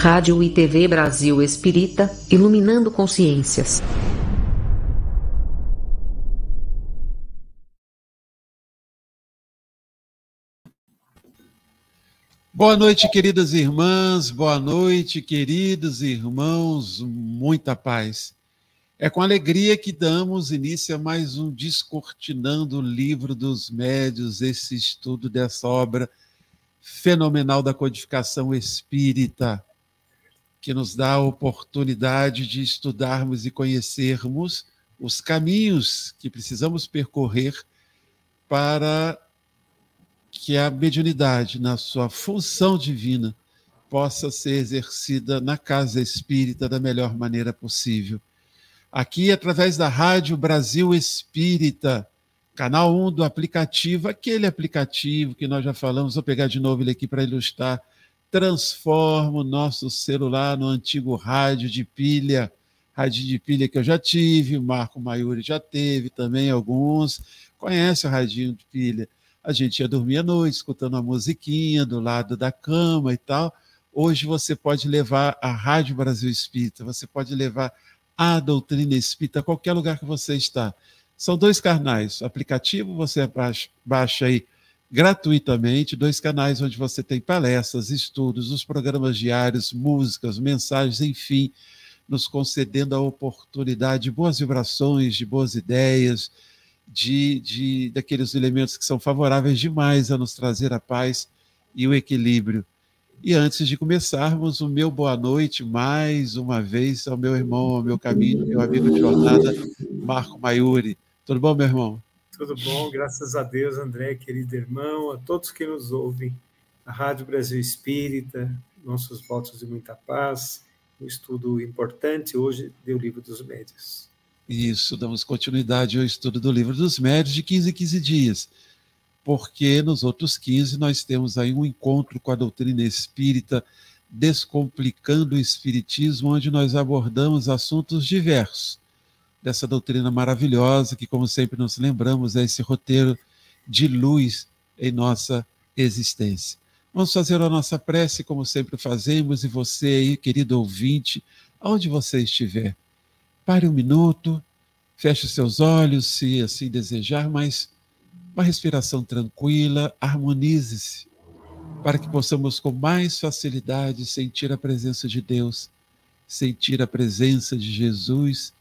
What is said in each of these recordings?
Rádio e TV Brasil Espírita, iluminando consciências. Boa noite, queridas irmãs, boa noite, queridos irmãos, muita paz. É com alegria que damos início a mais um Descortinando o Livro dos Médios, esse estudo dessa obra fenomenal da codificação espírita, que nos dá a oportunidade de estudarmos e conhecermos os caminhos que precisamos percorrer para que a mediunidade, na sua função divina, possa ser exercida na casa espírita da melhor maneira possível aqui através da Rádio Brasil Espírita, canal 1 do aplicativo, aquele aplicativo que nós já falamos, vou pegar de novo ele aqui para ilustrar. Transforma o nosso celular no antigo rádio de pilha, rádio de pilha que eu já tive, o Marco Maiuri já teve também alguns. Conhece o radinho de pilha? A gente ia dormir à noite escutando uma musiquinha do lado da cama e tal. Hoje você pode levar a Rádio Brasil Espírita, você pode levar a doutrina espírita, qualquer lugar que você está. São dois canais. O aplicativo você baixa, baixa aí gratuitamente, dois canais onde você tem palestras, estudos, os programas diários, músicas, mensagens, enfim, nos concedendo a oportunidade de boas vibrações, de boas ideias, de, de daqueles elementos que são favoráveis demais a nos trazer a paz e o equilíbrio. E antes de começarmos, o meu boa noite mais uma vez ao meu irmão, ao meu caminho, meu amigo de jornada, Marco Maiuri. Tudo bom, meu irmão? Tudo bom, graças a Deus, André, querido irmão, a todos que nos ouvem, a Rádio Brasil Espírita, nossos votos de muita paz, um estudo importante. Hoje do Livro dos Médios. Isso, damos continuidade ao estudo do Livro dos Médios de 15 em 15 dias porque nos outros 15 nós temos aí um encontro com a doutrina espírita, descomplicando o espiritismo, onde nós abordamos assuntos diversos dessa doutrina maravilhosa, que, como sempre nos lembramos, é esse roteiro de luz em nossa existência. Vamos fazer a nossa prece, como sempre fazemos, e você aí, querido ouvinte, aonde você estiver, pare um minuto, feche seus olhos, se assim desejar, mas uma respiração tranquila, harmonize-se, para que possamos com mais facilidade sentir a presença de Deus, sentir a presença de Jesus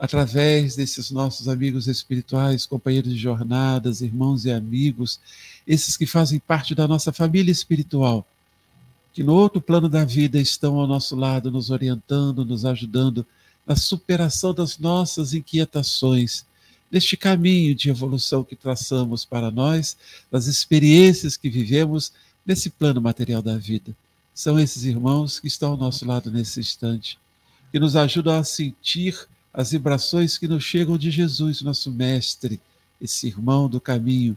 através desses nossos amigos espirituais, companheiros de jornadas, irmãos e amigos, esses que fazem parte da nossa família espiritual, que no outro plano da vida estão ao nosso lado, nos orientando, nos ajudando na superação das nossas inquietações neste caminho de evolução que traçamos para nós, das experiências que vivemos nesse plano material da vida. São esses irmãos que estão ao nosso lado nesse instante, que nos ajudam a sentir as vibrações que nos chegam de Jesus, nosso Mestre, esse irmão do caminho,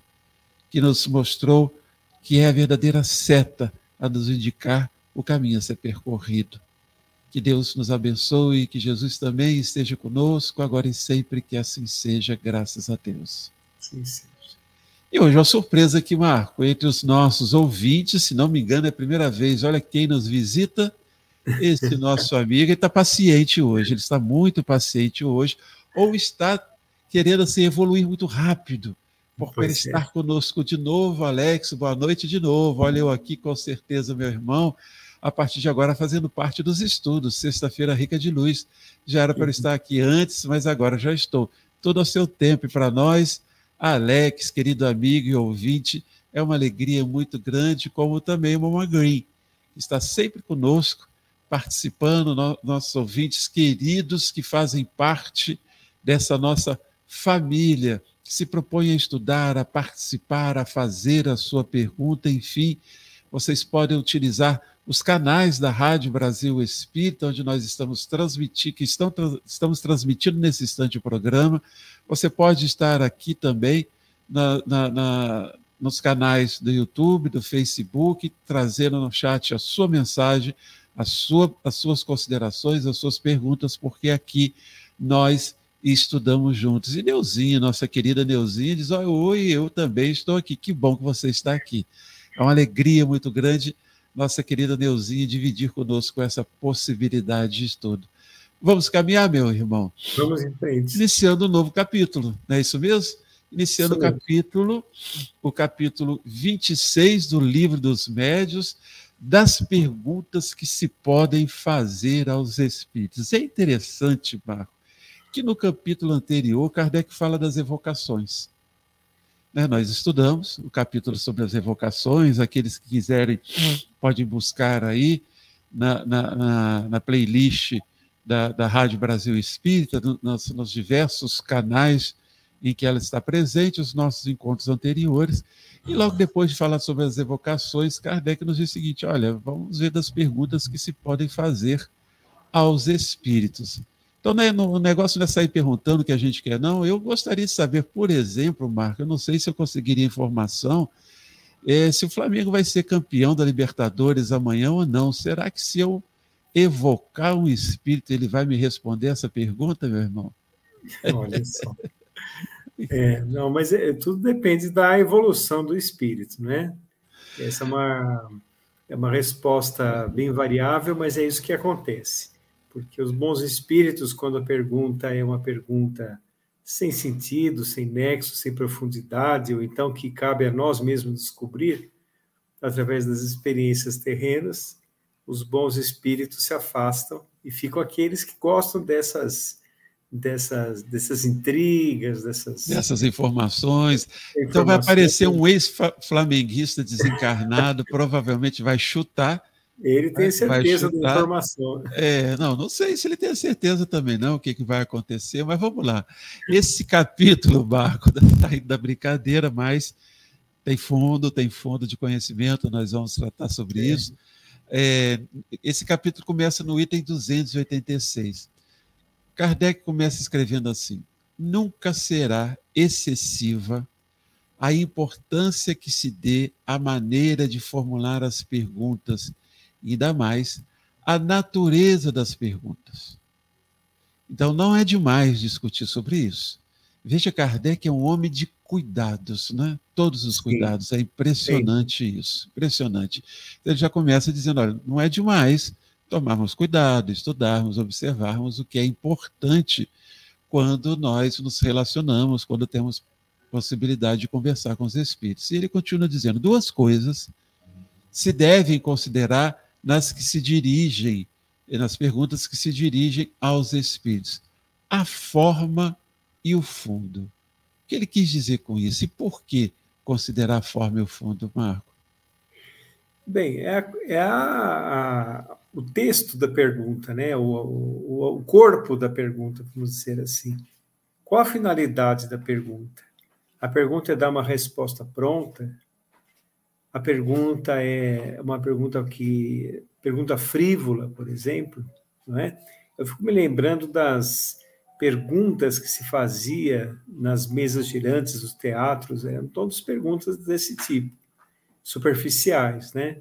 que nos mostrou que é a verdadeira seta a nos indicar o caminho a ser percorrido. Que Deus nos abençoe, que Jesus também esteja conosco, agora e sempre, que assim seja, graças a Deus. Sim, seja. E hoje uma surpresa aqui, Marco, entre os nossos ouvintes, se não me engano, é a primeira vez, olha quem nos visita, esse nosso amigo, está paciente hoje, ele está muito paciente hoje, ou está querendo se evoluir muito rápido, por pois estar é. conosco de novo, Alex, boa noite de novo, olha eu aqui com certeza, meu irmão, a partir de agora fazendo parte dos estudos. Sexta-feira rica de luz. Já era para estar aqui antes, mas agora já estou. Todo ao seu tempo. E para nós, Alex, querido amigo e ouvinte, é uma alegria muito grande, como também o Mama Green, que está sempre conosco, participando, no, nossos ouvintes queridos que fazem parte dessa nossa família, que se propõe a estudar, a participar, a fazer a sua pergunta, enfim, vocês podem utilizar os canais da Rádio Brasil Espírita, onde nós estamos transmitindo, que estão, estamos transmitindo nesse instante o programa. Você pode estar aqui também na, na, na, nos canais do YouTube, do Facebook, trazendo no chat a sua mensagem, sua, as suas considerações, as suas perguntas, porque aqui nós estudamos juntos. E Neuzinha, nossa querida Neuzinha, diz: Oi, eu também estou aqui. Que bom que você está aqui. É uma alegria muito grande nossa querida Neuzinha dividir conosco essa possibilidade de estudo. Vamos caminhar, meu irmão? Vamos em frente. Iniciando um novo capítulo, não é isso mesmo? Iniciando o capítulo, o capítulo 26 do Livro dos Médios, das perguntas que se podem fazer aos espíritos. É interessante, Marco, que no capítulo anterior, Kardec fala das evocações. Né, nós estudamos o capítulo sobre as evocações, aqueles que quiserem podem buscar aí na, na, na, na playlist da, da Rádio Brasil Espírita, nos, nos diversos canais em que ela está presente, os nossos encontros anteriores. E logo depois de falar sobre as evocações, Kardec nos diz o seguinte: olha, vamos ver das perguntas que se podem fazer aos espíritos. Então, né, o negócio não é sair perguntando o que a gente quer, não. Eu gostaria de saber, por exemplo, Marco, eu não sei se eu conseguiria informação, é, se o Flamengo vai ser campeão da Libertadores amanhã ou não. Será que se eu evocar um espírito, ele vai me responder essa pergunta, meu irmão? Olha só. É, não, mas é, tudo depende da evolução do espírito, né? Essa é uma, é uma resposta bem variável, mas é isso que acontece. Porque os bons espíritos, quando a pergunta é uma pergunta sem sentido, sem nexo, sem profundidade, ou então que cabe a nós mesmos descobrir, através das experiências terrenas, os bons espíritos se afastam e ficam aqueles que gostam dessas dessas, dessas intrigas, dessas... dessas informações. informações. Então vai aparecer um ex-flamenguista desencarnado, provavelmente vai chutar. Ele tem certeza da informação. É, não, não sei se ele tem certeza também, não, o que, que vai acontecer, mas vamos lá. Esse capítulo, Marco, da, da brincadeira, mas tem fundo, tem fundo de conhecimento, nós vamos tratar sobre é. isso. É, esse capítulo começa no item 286. Kardec começa escrevendo assim: nunca será excessiva a importância que se dê à maneira de formular as perguntas e ainda mais a natureza das perguntas. Então não é demais discutir sobre isso. Veja, Kardec é um homem de cuidados, né? Todos os cuidados. Sim. É impressionante Sim. isso, impressionante. Ele já começa dizendo: olha, não é demais tomarmos cuidado, estudarmos, observarmos o que é importante quando nós nos relacionamos, quando temos possibilidade de conversar com os espíritos. E ele continua dizendo: duas coisas se devem considerar nas que se dirigem, nas perguntas que se dirigem aos espíritos: a forma e o fundo. O que ele quis dizer com isso? E por que considerar a forma e o fundo, Marco? Bem, é, é a, a, o texto da pergunta, né? O, o, o, corpo da pergunta, vamos dizer assim. Qual a finalidade da pergunta? A pergunta é dar uma resposta pronta? A pergunta é uma pergunta que pergunta frívola, por exemplo, não é? Eu fico me lembrando das perguntas que se fazia nas mesas girantes dos teatros, eram todas perguntas desse tipo, superficiais, né?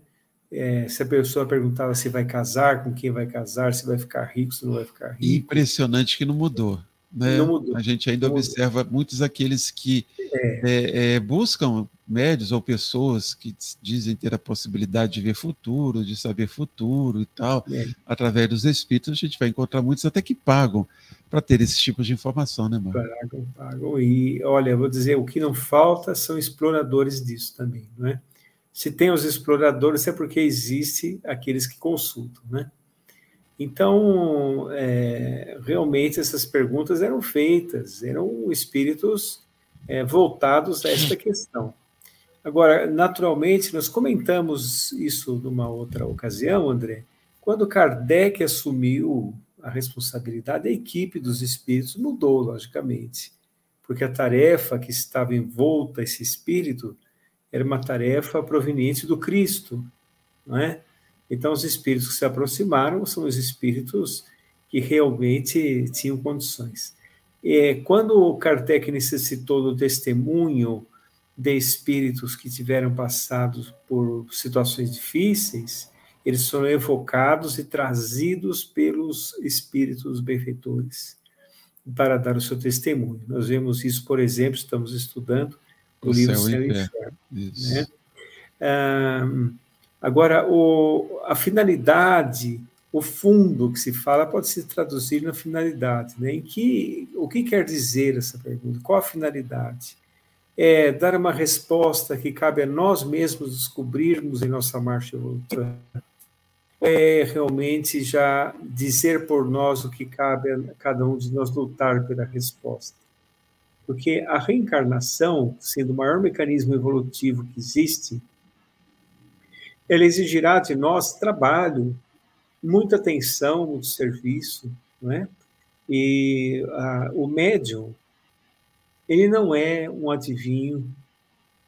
É, se a pessoa perguntava se vai casar, com quem vai casar, se vai ficar rico, se não vai ficar rico. Impressionante que não mudou. Né? Não mudou. A gente ainda não observa mudou. muitos aqueles que é. É, é buscam médios ou pessoas que dizem ter a possibilidade de ver futuro, de saber futuro e tal, é. através dos espíritos, a gente vai encontrar muitos até que pagam para ter esse tipo de informação, né, mano? Pagam, pagam. E olha, vou dizer, o que não falta são exploradores disso também, não é? Se tem os exploradores, é porque existe aqueles que consultam, né? Então, é, realmente essas perguntas eram feitas, eram espíritos é, voltados a esta questão. Agora, naturalmente, nós comentamos isso numa outra ocasião, André, quando Kardec assumiu a responsabilidade, a equipe dos espíritos mudou, logicamente, porque a tarefa que estava envolta esse espírito era uma tarefa proveniente do Cristo, não é? Então, os espíritos que se aproximaram são os espíritos que realmente tinham condições. E, quando o Kardec necessitou do testemunho de espíritos que tiveram passado por situações difíceis, eles foram evocados e trazidos pelos espíritos benfeitores para dar o seu testemunho. Nós vemos isso, por exemplo, estamos estudando o, o livro Céu, e Inferno. Né? Agora, o, a finalidade, o fundo que se fala pode se traduzir na finalidade. Né? Em que, o que quer dizer essa pergunta? Qual a finalidade? É dar uma resposta que cabe a nós mesmos descobrirmos em nossa marcha evolutiva. É realmente já dizer por nós o que cabe a cada um de nós lutar pela resposta. Porque a reencarnação, sendo o maior mecanismo evolutivo que existe, ela exigirá de nós trabalho, muita atenção, muito serviço, não é? E o médium, ele não é um adivinho,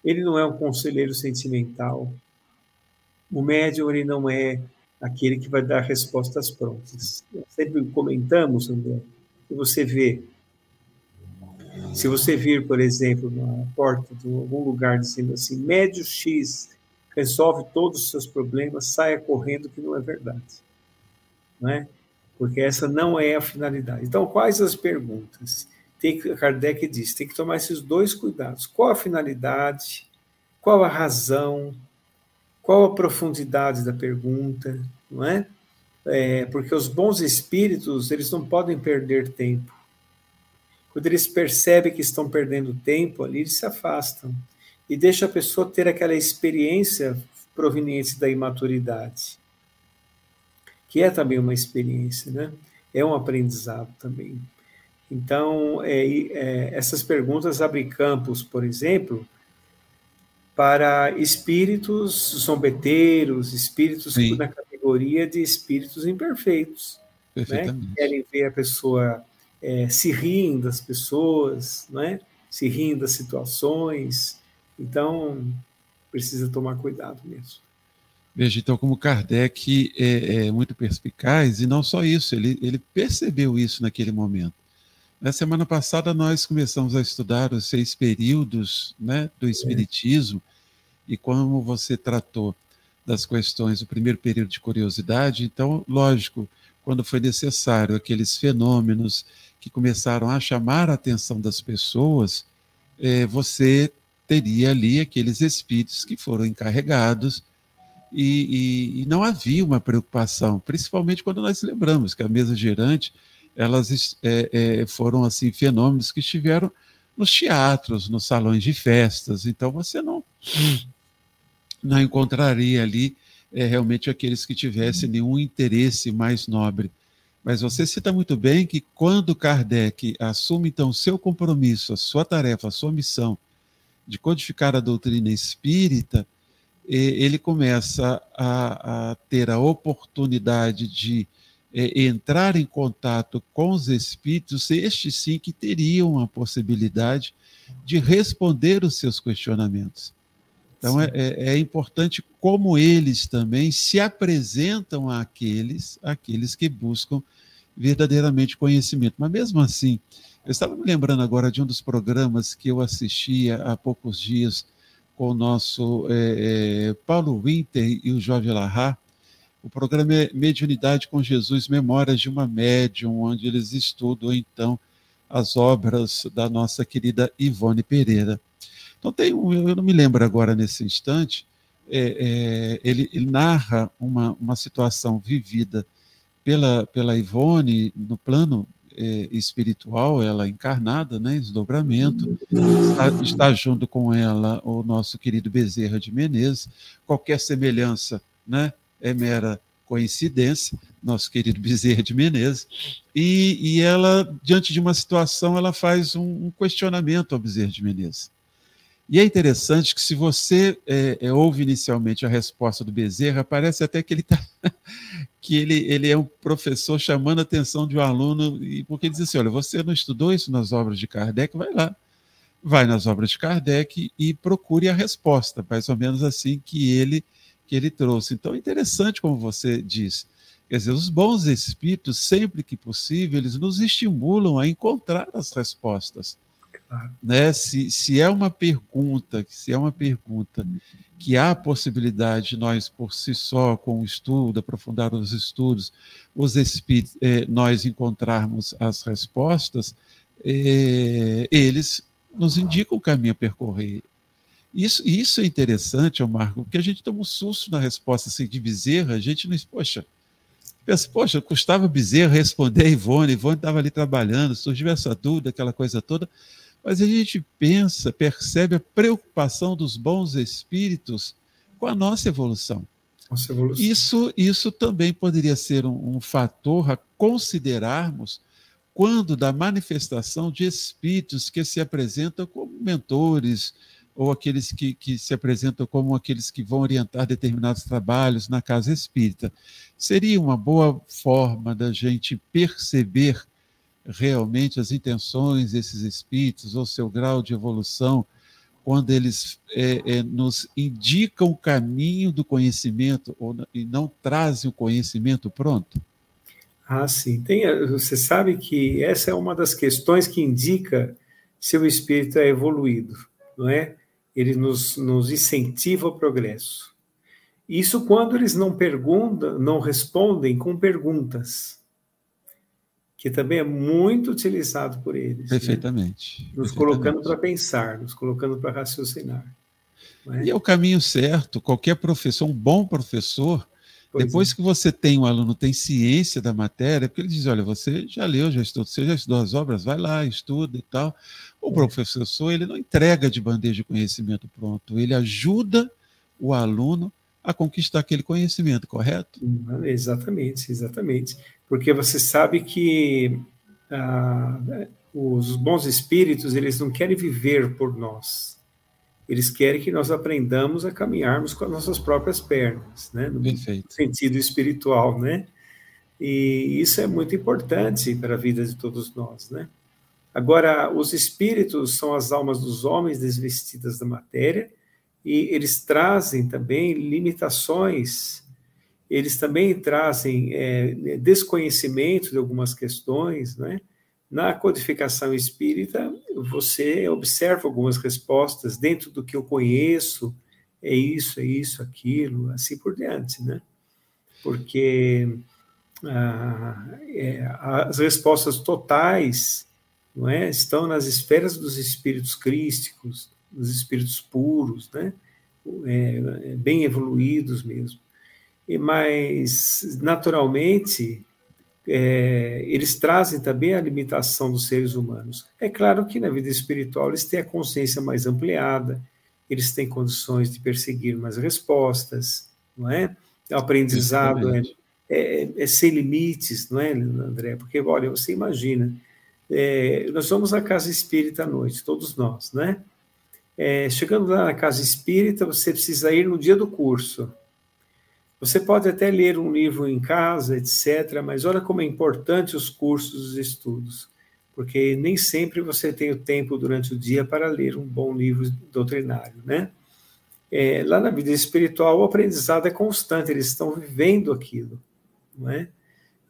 ele não é um conselheiro sentimental. O médium, ele não é aquele que vai dar respostas prontas. Sempre comentamos, André, que você vê. Se você vir, por exemplo, na porta de algum lugar dizendo assim, médio X resolve todos os seus problemas, saia correndo que não é verdade. Não é? Porque essa não é a finalidade. Então, quais as perguntas? Tem que, Kardec diz, tem que tomar esses dois cuidados. Qual a finalidade? Qual a razão? Qual a profundidade da pergunta? Não é? é porque os bons espíritos, eles não podem perder tempo. Quando eles percebem que estão perdendo tempo ali, eles se afastam e deixa a pessoa ter aquela experiência proveniente da imaturidade, que é também uma experiência, né? É um aprendizado também. Então, é, é, essas perguntas abrem campos, por exemplo, para espíritos zombeteiros, espíritos Sim. na categoria de espíritos imperfeitos, né? que querem ver a pessoa é, se rindo das pessoas, né? se rindo das situações, então, precisa tomar cuidado mesmo. Veja, então, como Kardec é, é, muito perspicaz, e não só isso, ele, ele percebeu isso naquele momento. Na semana passada, nós começamos a estudar os seis períodos né, do Espiritismo, é. e como você tratou das questões do primeiro período de curiosidade, então, lógico, quando foi necessário aqueles fenômenos que começaram a chamar a atenção das pessoas, é, você teria ali aqueles espíritos que foram encarregados e, e, e, não havia uma preocupação, principalmente quando nós lembramos que a mesa gerante elas é, é, foram assim fenômenos que estiveram nos teatros, nos salões de festas. Então você não não encontraria ali é, realmente aqueles que tivessem nenhum interesse mais nobre. Mas você cita muito bem que quando Kardec assume então seu compromisso, a sua tarefa, a sua missão de codificar a doutrina espírita, ele começa a, a ter a oportunidade de é, entrar em contato com os espíritos, estes sim que teriam a possibilidade de responder os seus questionamentos. Então é, é, é, importante como eles também se apresentam àqueles, àqueles que buscam verdadeiramente conhecimento. Mas mesmo assim, eu estava me lembrando agora de um dos programas que eu assistia há poucos dias com o nosso é, é, Paulo Winter e o Jorge Larra. O programa é Mediunidade com Jesus, Memórias de uma Médium, onde eles estudam, então, as obras da nossa querida Ivone Pereira. Então, tem eu não me lembro agora nesse instante, é, é ele, ele, narra uma, uma situação vivida pela, pela Ivone no plano é, espiritual, ela encarnada, né, desdobramento, está, está, junto com ela o nosso querido Bezerra de Menezes. Qualquer semelhança né, é mera coincidência, nosso querido Bezerra de Menezes, e, e ela, diante de uma situação, ela faz um, um questionamento ao Bezerra de Menezes. E é interessante que, se você é, é, ouve inicialmente a resposta do Bezerra, parece até que ele está que ele, ele é um professor chamando a atenção de um aluno, e porque ele diz assim: olha, você não estudou isso nas obras de Kardec? Vai lá. Vai nas obras de Kardec e procure a resposta, mais ou menos assim que ele que ele trouxe. Então é interessante como você diz. Quer dizer, os bons espíritos, sempre que possível, eles nos estimulam a encontrar as respostas. Né? Se, se é uma pergunta, se é uma pergunta que há possibilidade de nós, por si só, com o estudo, aprofundar os estudos, os espíritos, eh, nós encontrarmos as respostas, eh, eles nos indicam o caminho a percorrer. Isso, isso é interessante, Marco, porque a gente toma um susto na resposta assim, de Bezerra, a gente não. Poxa, pensa, poxa, custava Bezerra responder a Ivone, Ivone estava ali trabalhando, surgiu essa dúvida, aquela coisa toda, mas a gente pensa, percebe a preocupação dos bons espíritos com a nossa evolução. Nossa evolução. Isso, isso também poderia ser um, um fator a considerarmos quando da manifestação de espíritos que se apresentam como mentores, ou aqueles que, que se apresentam como aqueles que vão orientar determinados trabalhos na casa espírita. Seria uma boa forma da gente perceber realmente as intenções desses espíritos, ou seu grau de evolução, quando eles é, é, nos indicam o caminho do conhecimento ou, e não trazem o conhecimento pronto? Ah, sim. Tem, você sabe que essa é uma das questões que indica se o espírito é evoluído, não é? Ele nos, nos incentiva ao progresso. Isso quando eles não perguntam, não respondem com perguntas, que também é muito utilizado por eles. Né? Perfeitamente. Né? Nos Perfeitamente. colocando para pensar, nos colocando para raciocinar. É? E é o caminho certo. Qualquer professor, um bom professor, Pois Depois é. que você tem, um aluno tem ciência da matéria, porque ele diz, olha, você já leu, já estudou, você já estudou as obras, vai lá, estuda e tal. O é. professor, ele não entrega de bandeja de conhecimento pronto, ele ajuda o aluno a conquistar aquele conhecimento, correto? Exatamente, exatamente. Porque você sabe que ah, os bons espíritos, eles não querem viver por nós, eles querem que nós aprendamos a caminharmos com as nossas próprias pernas, né? No Perfeito. sentido espiritual, né? E isso é muito importante para a vida de todos nós, né? Agora, os espíritos são as almas dos homens desvestidas da matéria e eles trazem também limitações, eles também trazem é, desconhecimento de algumas questões, né? Na codificação espírita, você observa algumas respostas dentro do que eu conheço, é isso, é isso, aquilo, assim por diante, né? Porque ah, é, as respostas totais não é, estão nas esferas dos espíritos crísticos, dos espíritos puros, né? É, bem evoluídos mesmo. E, mas, naturalmente, é, eles trazem também a limitação dos seres humanos. É claro que na vida espiritual eles têm a consciência mais ampliada, eles têm condições de perseguir mais respostas, não é? O aprendizado é, é, é, sem limites, não é, André? Porque, olha, você imagina, é, nós vamos à casa espírita à noite, todos nós, né? É, chegando lá na casa espírita, você precisa ir no dia do curso. Você pode até ler um livro em casa, etc., mas olha como é importante os cursos, os estudos, porque nem sempre você tem o tempo durante o dia para ler um bom livro doutrinário, né? É, lá na vida espiritual, o aprendizado é constante, eles estão vivendo aquilo, não é?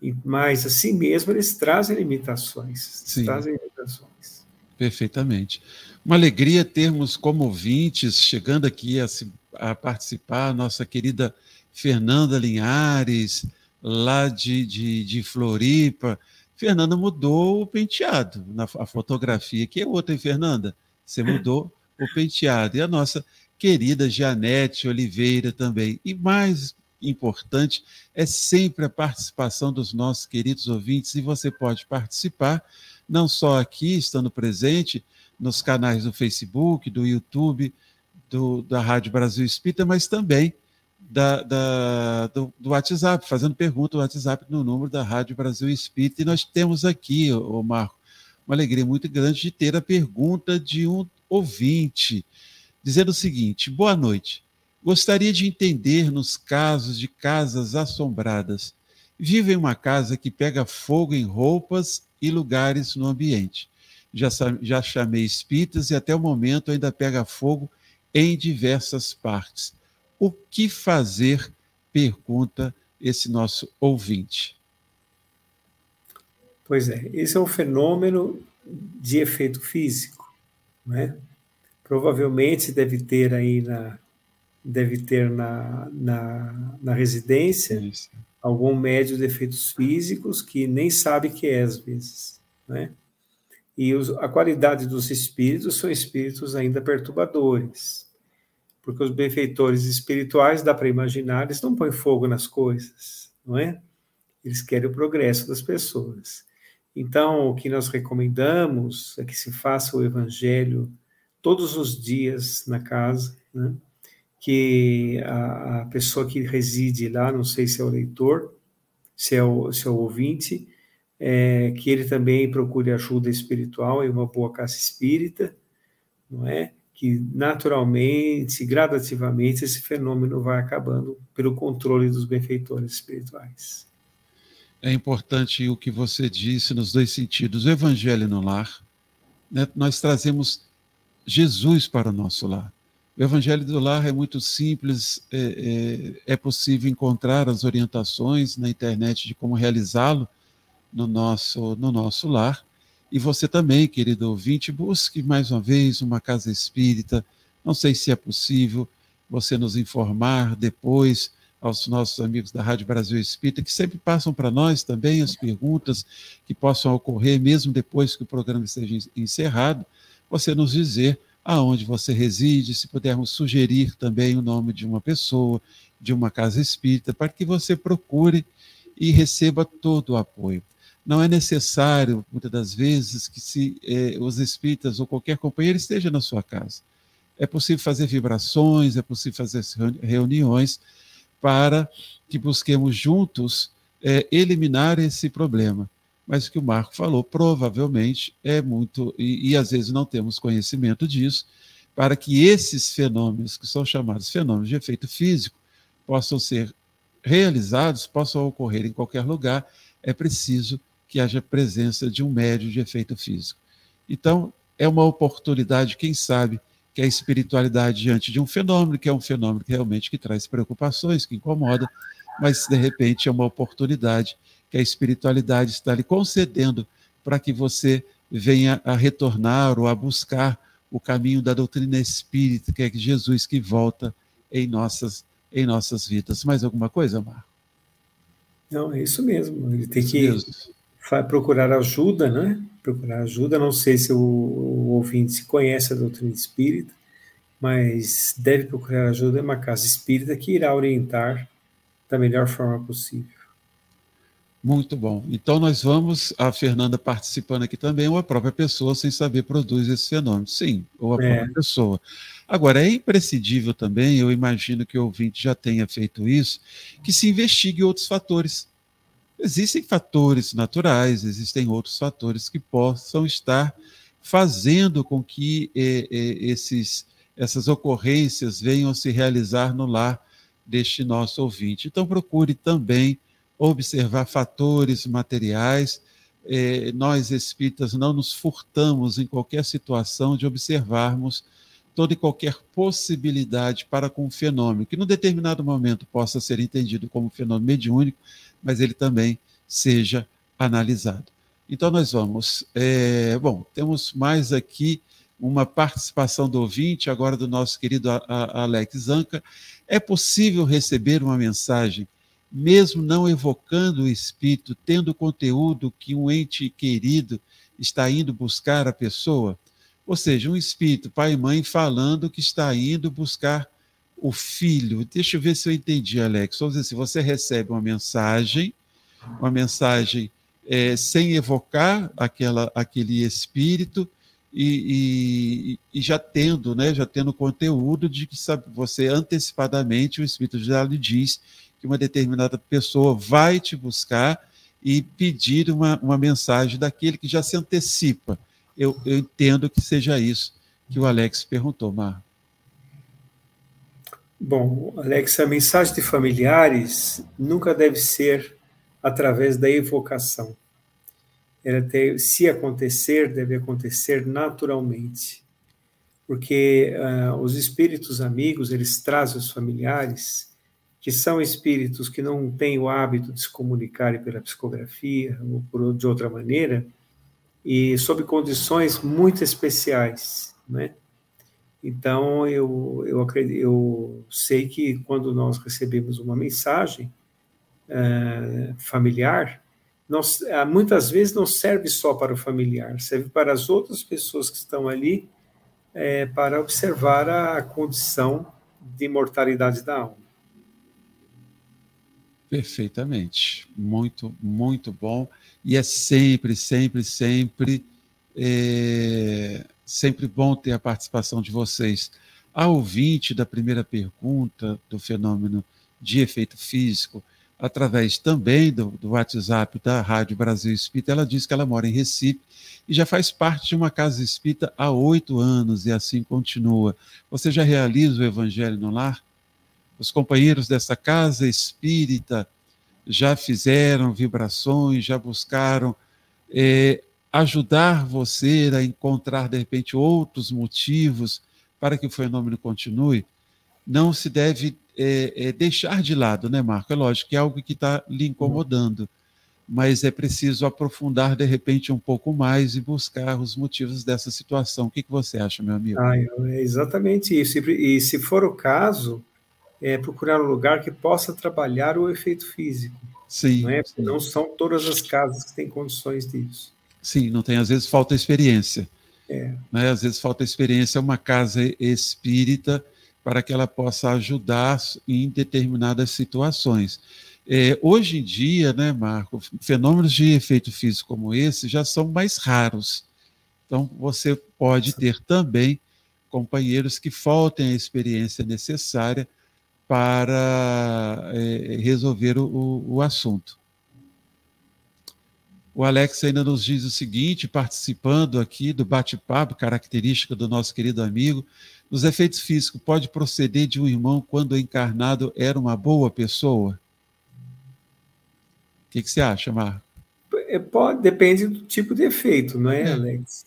E, mas, assim mesmo, eles trazem limitações. Sim. Trazem limitações. Perfeitamente. Uma alegria termos como ouvintes, chegando aqui a, a participar, a nossa querida Fernanda Linhares, lá de, de, de Floripa. Fernanda mudou o penteado na a fotografia. Que é outra, hein, Fernanda? Você mudou o penteado. E a nossa querida Janete Oliveira também. E mais importante é sempre a participação dos nossos queridos ouvintes. E você pode participar, não só aqui, estando presente, nos canais do Facebook, do YouTube, do, da Rádio Brasil Espírita, mas também da, da do, do, WhatsApp, fazendo pergunta no WhatsApp no número da Rádio Brasil Espírita. E nós temos aqui, o Marco, uma alegria muito grande de ter a pergunta de um ouvinte, dizendo o seguinte: boa noite. Gostaria de entender nos casos de casas assombradas. Vivo em uma casa que pega fogo em roupas e lugares no ambiente. Já, já chamei espíritas e até o momento ainda pega fogo em diversas partes. O que fazer? Pergunta esse nosso ouvinte. Pois é, esse é um fenômeno de efeito físico, né? Provavelmente deve ter aí na deve ter na, na, na residência Isso. algum médio de efeitos físicos que nem sabe que é às vezes, né? E os, a qualidade dos espíritos são espíritos ainda perturbadores porque os benfeitores espirituais, dá para imaginar, eles não põem fogo nas coisas, não é? Eles querem o progresso das pessoas. Então, o que nós recomendamos é que se faça o evangelho todos os dias na casa, né? que a, a, pessoa que reside lá, não sei se é o leitor, se é o, se é o ouvinte, é, que ele também procure ajuda espiritual em uma boa casa espírita, não é? Que naturalmente, gradativamente, esse fenômeno vai acabando pelo controle dos benfeitores espirituais. É importante o que você disse nos dois sentidos. O Evangelho no lar, né? nós trazemos Jesus para o nosso lar. O Evangelho do Lar é muito simples, é, é, é possível encontrar as orientações na internet de como realizá-lo no nosso, no nosso lar. E você também, querido ouvinte, busque mais uma vez uma casa espírita. Não sei se é possível você nos informar depois aos nossos amigos da Rádio Brasil Espírita, que sempre passam para nós também as perguntas que possam ocorrer, mesmo depois que o programa esteja encerrado, você nos dizer aonde você reside, se pudermos sugerir também o nome de uma pessoa, de uma casa espírita, para que você procure e receba todo o apoio. Não é necessário, muitas das vezes, que se eh, os espíritas ou qualquer companheiro esteja na sua casa. É possível fazer vibrações, é possível fazer reuniões para que busquemos juntos eh, eliminar esse problema mas o que o Marco falou provavelmente é muito, e, e às vezes não temos conhecimento disso, para que esses fenômenos, que são chamados fenômenos de efeito físico, possam ser realizados, possam ocorrer em qualquer lugar, é preciso que haja presença de um médio de efeito físico. Então, é uma oportunidade, quem sabe, que a espiritualidade diante de um fenômeno, que é um fenômeno que realmente que traz preocupações, que incomoda, mas de repente é uma oportunidade que a espiritualidade está lhe concedendo para que você venha a retornar ou a buscar o caminho da doutrina espírita, que é Jesus que volta em nossas, em nossas vidas. Mais alguma coisa, Marco? Não, é isso mesmo. Ele tem que procurar ajuda, né? Procurar ajuda. Não sei se o, o ouvinte conhece a doutrina espírita, mas deve procurar ajuda em uma casa espírita que irá orientar da melhor forma possível. Muito bom. Então nós vamos, a Fernanda participando aqui também, ou a própria pessoa sem saber produz esse fenômeno. Sim, ou a é. própria pessoa. Agora, é imprescindível também, eu imagino que o ouvinte já tenha feito isso, que se investigue outros fatores. Existem fatores naturais, existem outros fatores que possam estar fazendo com que eh, eh, esses, essas ocorrências venham se realizar no lar deste nosso ouvinte. Então, procure também observar fatores materiais. É, nós espíritas não nos furtamos em qualquer situação de observarmos toda e qualquer possibilidade para com um fenômeno, que num determinado momento possa ser entendido como fenômeno mediúnico, mas ele também seja analisado. Então, nós vamos. É, bom, temos mais aqui uma participação do ouvinte, agora do nosso querido Alex Zanca. É possível receber uma mensagem mesmo não evocando o espírito, tendo o conteúdo que um ente querido está indo buscar a pessoa. Ou seja, um espírito, pai e mãe, falando que está indo buscar o filho. Deixa eu ver se eu entendi, Alex. Vamos dizer assim, você recebe uma mensagem, uma mensagem é, sem evocar aquela, aquele espírito e, e, e, já tendo, né, já tendo conteúdo de que sabe, você antecipadamente o espírito já lhe diz que uma determinada pessoa vai te buscar e pedir uma, uma mensagem daquele que já se antecipa. Eu, eu entendo que seja isso que o Alex perguntou, Mar. Bom, Alex, a mensagem de familiares nunca deve ser através da evocação. Ela deve, se acontecer, deve acontecer naturalmente. Porque uh, os espíritos amigos, eles trazem os familiares que são espíritos que não têm o hábito de se comunicarem pela psicografia ou por, de outra maneira, e sob condições muito especiais, né? Então, eu, eu, acredito, eu sei que quando nós recebemos uma mensagem uh, familiar, nós, uh, muitas vezes não serve só para o familiar, serve para as outras pessoas que estão ali, uh, para observar a condição de imortalidade da alma. Perfeitamente. Muito, muito bom. E é sempre, sempre, sempre, é, sempre bom ter a participação de vocês. A ouvinte da primeira pergunta do fenômeno de efeito físico, através também do, do WhatsApp da Rádio Brasil Espírita, ela diz que ela mora em Recife e já faz parte de uma casa espírita há oito anos e assim continua. Você já realiza o Evangelho no Lar? Os companheiros dessa casa espírita já fizeram vibrações, já buscaram é, ajudar você a encontrar, de repente, outros motivos para que o fenômeno continue? Não se deve é, é, deixar de lado, né, Marco? É lógico que é algo que está lhe incomodando, mas é preciso aprofundar de repente um pouco mais e buscar os motivos dessa situação. O que, que você acha, meu amigo? Ah, é exatamente isso. E, se for o caso, é procurar um lugar que possa trabalhar o efeito físico. Sim. Não, é? sim. não são todas as casas que têm condições disso. Sim, não tem, às vezes falta experiência. É. Né? Às vezes falta experiência, uma casa espírita para que ela possa ajudar em determinadas situações. É, hoje em dia, né, Marco, fenômenos de efeito físico como esse já são mais raros. Então, você pode ter também companheiros que faltem a experiência necessária para é, resolver o, o assunto. O Alex ainda nos diz o seguinte, participando aqui do bate-papo, característica do nosso querido amigo, os efeitos físicos pode proceder de um irmão quando encarnado era uma boa pessoa? O que, que você acha, Marco? É, pode, depende do tipo de efeito, não é, é, Alex?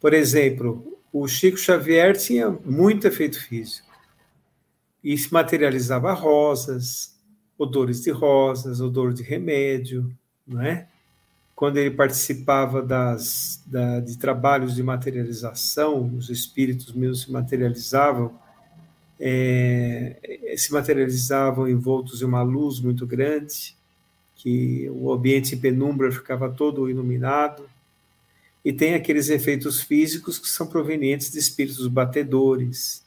Por exemplo, o Chico Xavier tinha muito efeito físico e se materializava rosas, odores de rosas, odor de remédio, não é? Quando ele participava das, da, de trabalhos de materialização, os espíritos mesmo se materializavam, é, se materializavam envoltos em uma luz muito grande, que o ambiente penumbra ficava todo iluminado, e tem aqueles efeitos físicos que são provenientes de espíritos batedores,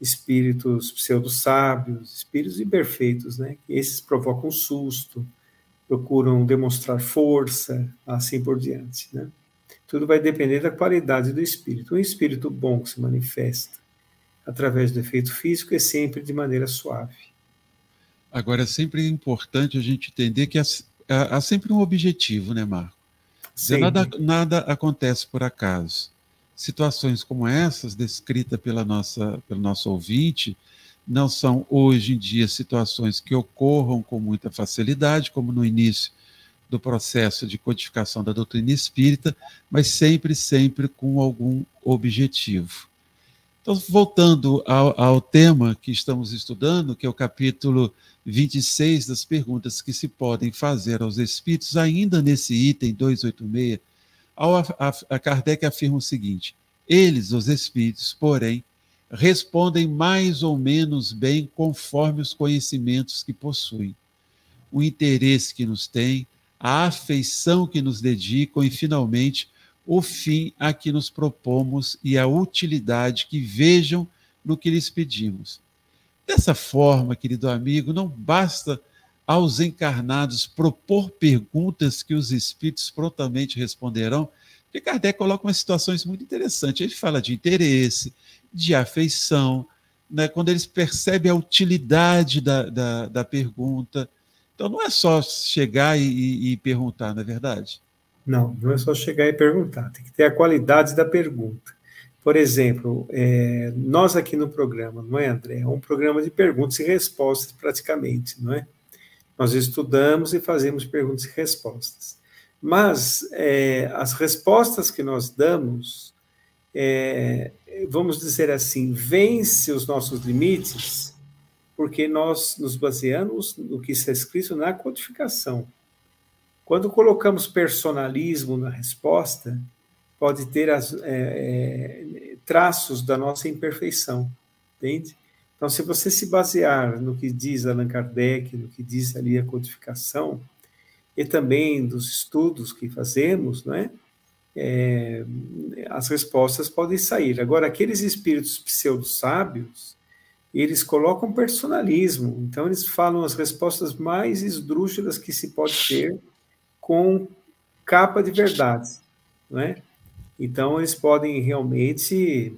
espíritos pseudo-sábios, espíritos imperfeitos, né? Esses provocam susto, procuram demonstrar força, assim por diante. Né? Tudo vai depender da qualidade do espírito. Um espírito bom que se manifesta através do efeito físico é sempre de maneira suave. Agora, é sempre importante a gente entender que há, há sempre um objetivo, né, Marco? Nada, nada acontece por acaso. Situações como essas, descritas pela nossa, pelo nosso ouvinte, não são hoje em dia situações que ocorram com muita facilidade, como no início do processo de codificação da doutrina espírita, mas sempre, sempre com algum objetivo. Então, voltando ao, ao tema que estamos estudando, que é o capítulo 26 das perguntas que se podem fazer aos espíritos, ainda nesse item 286, ao, a, a Kardec afirma o seguinte: eles, os espíritos, porém, respondem mais ou menos bem conforme os conhecimentos que possuem, o interesse que nos têm, a afeição que nos dedicam e, finalmente, o fim a que nos propomos e a utilidade que vejam no que lhes pedimos. Dessa forma, querido amigo, não basta aos encarnados propor perguntas que os espíritos prontamente responderão, porque Kardec coloca umas situações muito interessantes. Ele fala de interesse, de afeição, né? quando eles percebem a utilidade da, da, da pergunta. Então, não é só chegar e, e, perguntar, não é verdade? Não, não é só chegar e perguntar, tem que ter a qualidade da pergunta. Por exemplo, é, nós aqui no programa, não é, André? É um programa de perguntas e respostas, praticamente, não é? Nós estudamos e fazemos perguntas e respostas. Mas é, as respostas que nós damos, é, vamos dizer assim, vence os nossos limites, porque nós nos baseamos no que está escrito na codificação. Quando colocamos personalismo na resposta, pode ter as, é, é, traços da nossa imperfeição, entende? Então, se você se basear no que diz Allan Kardec, no que diz ali a codificação, e também dos estudos que fazemos, não é? É, as respostas podem sair. Agora, aqueles espíritos pseudo-sábios, eles colocam personalismo. Então, eles falam as respostas mais esdrúxulas que se pode ter com capa de verdade, não é? Então, eles podem realmente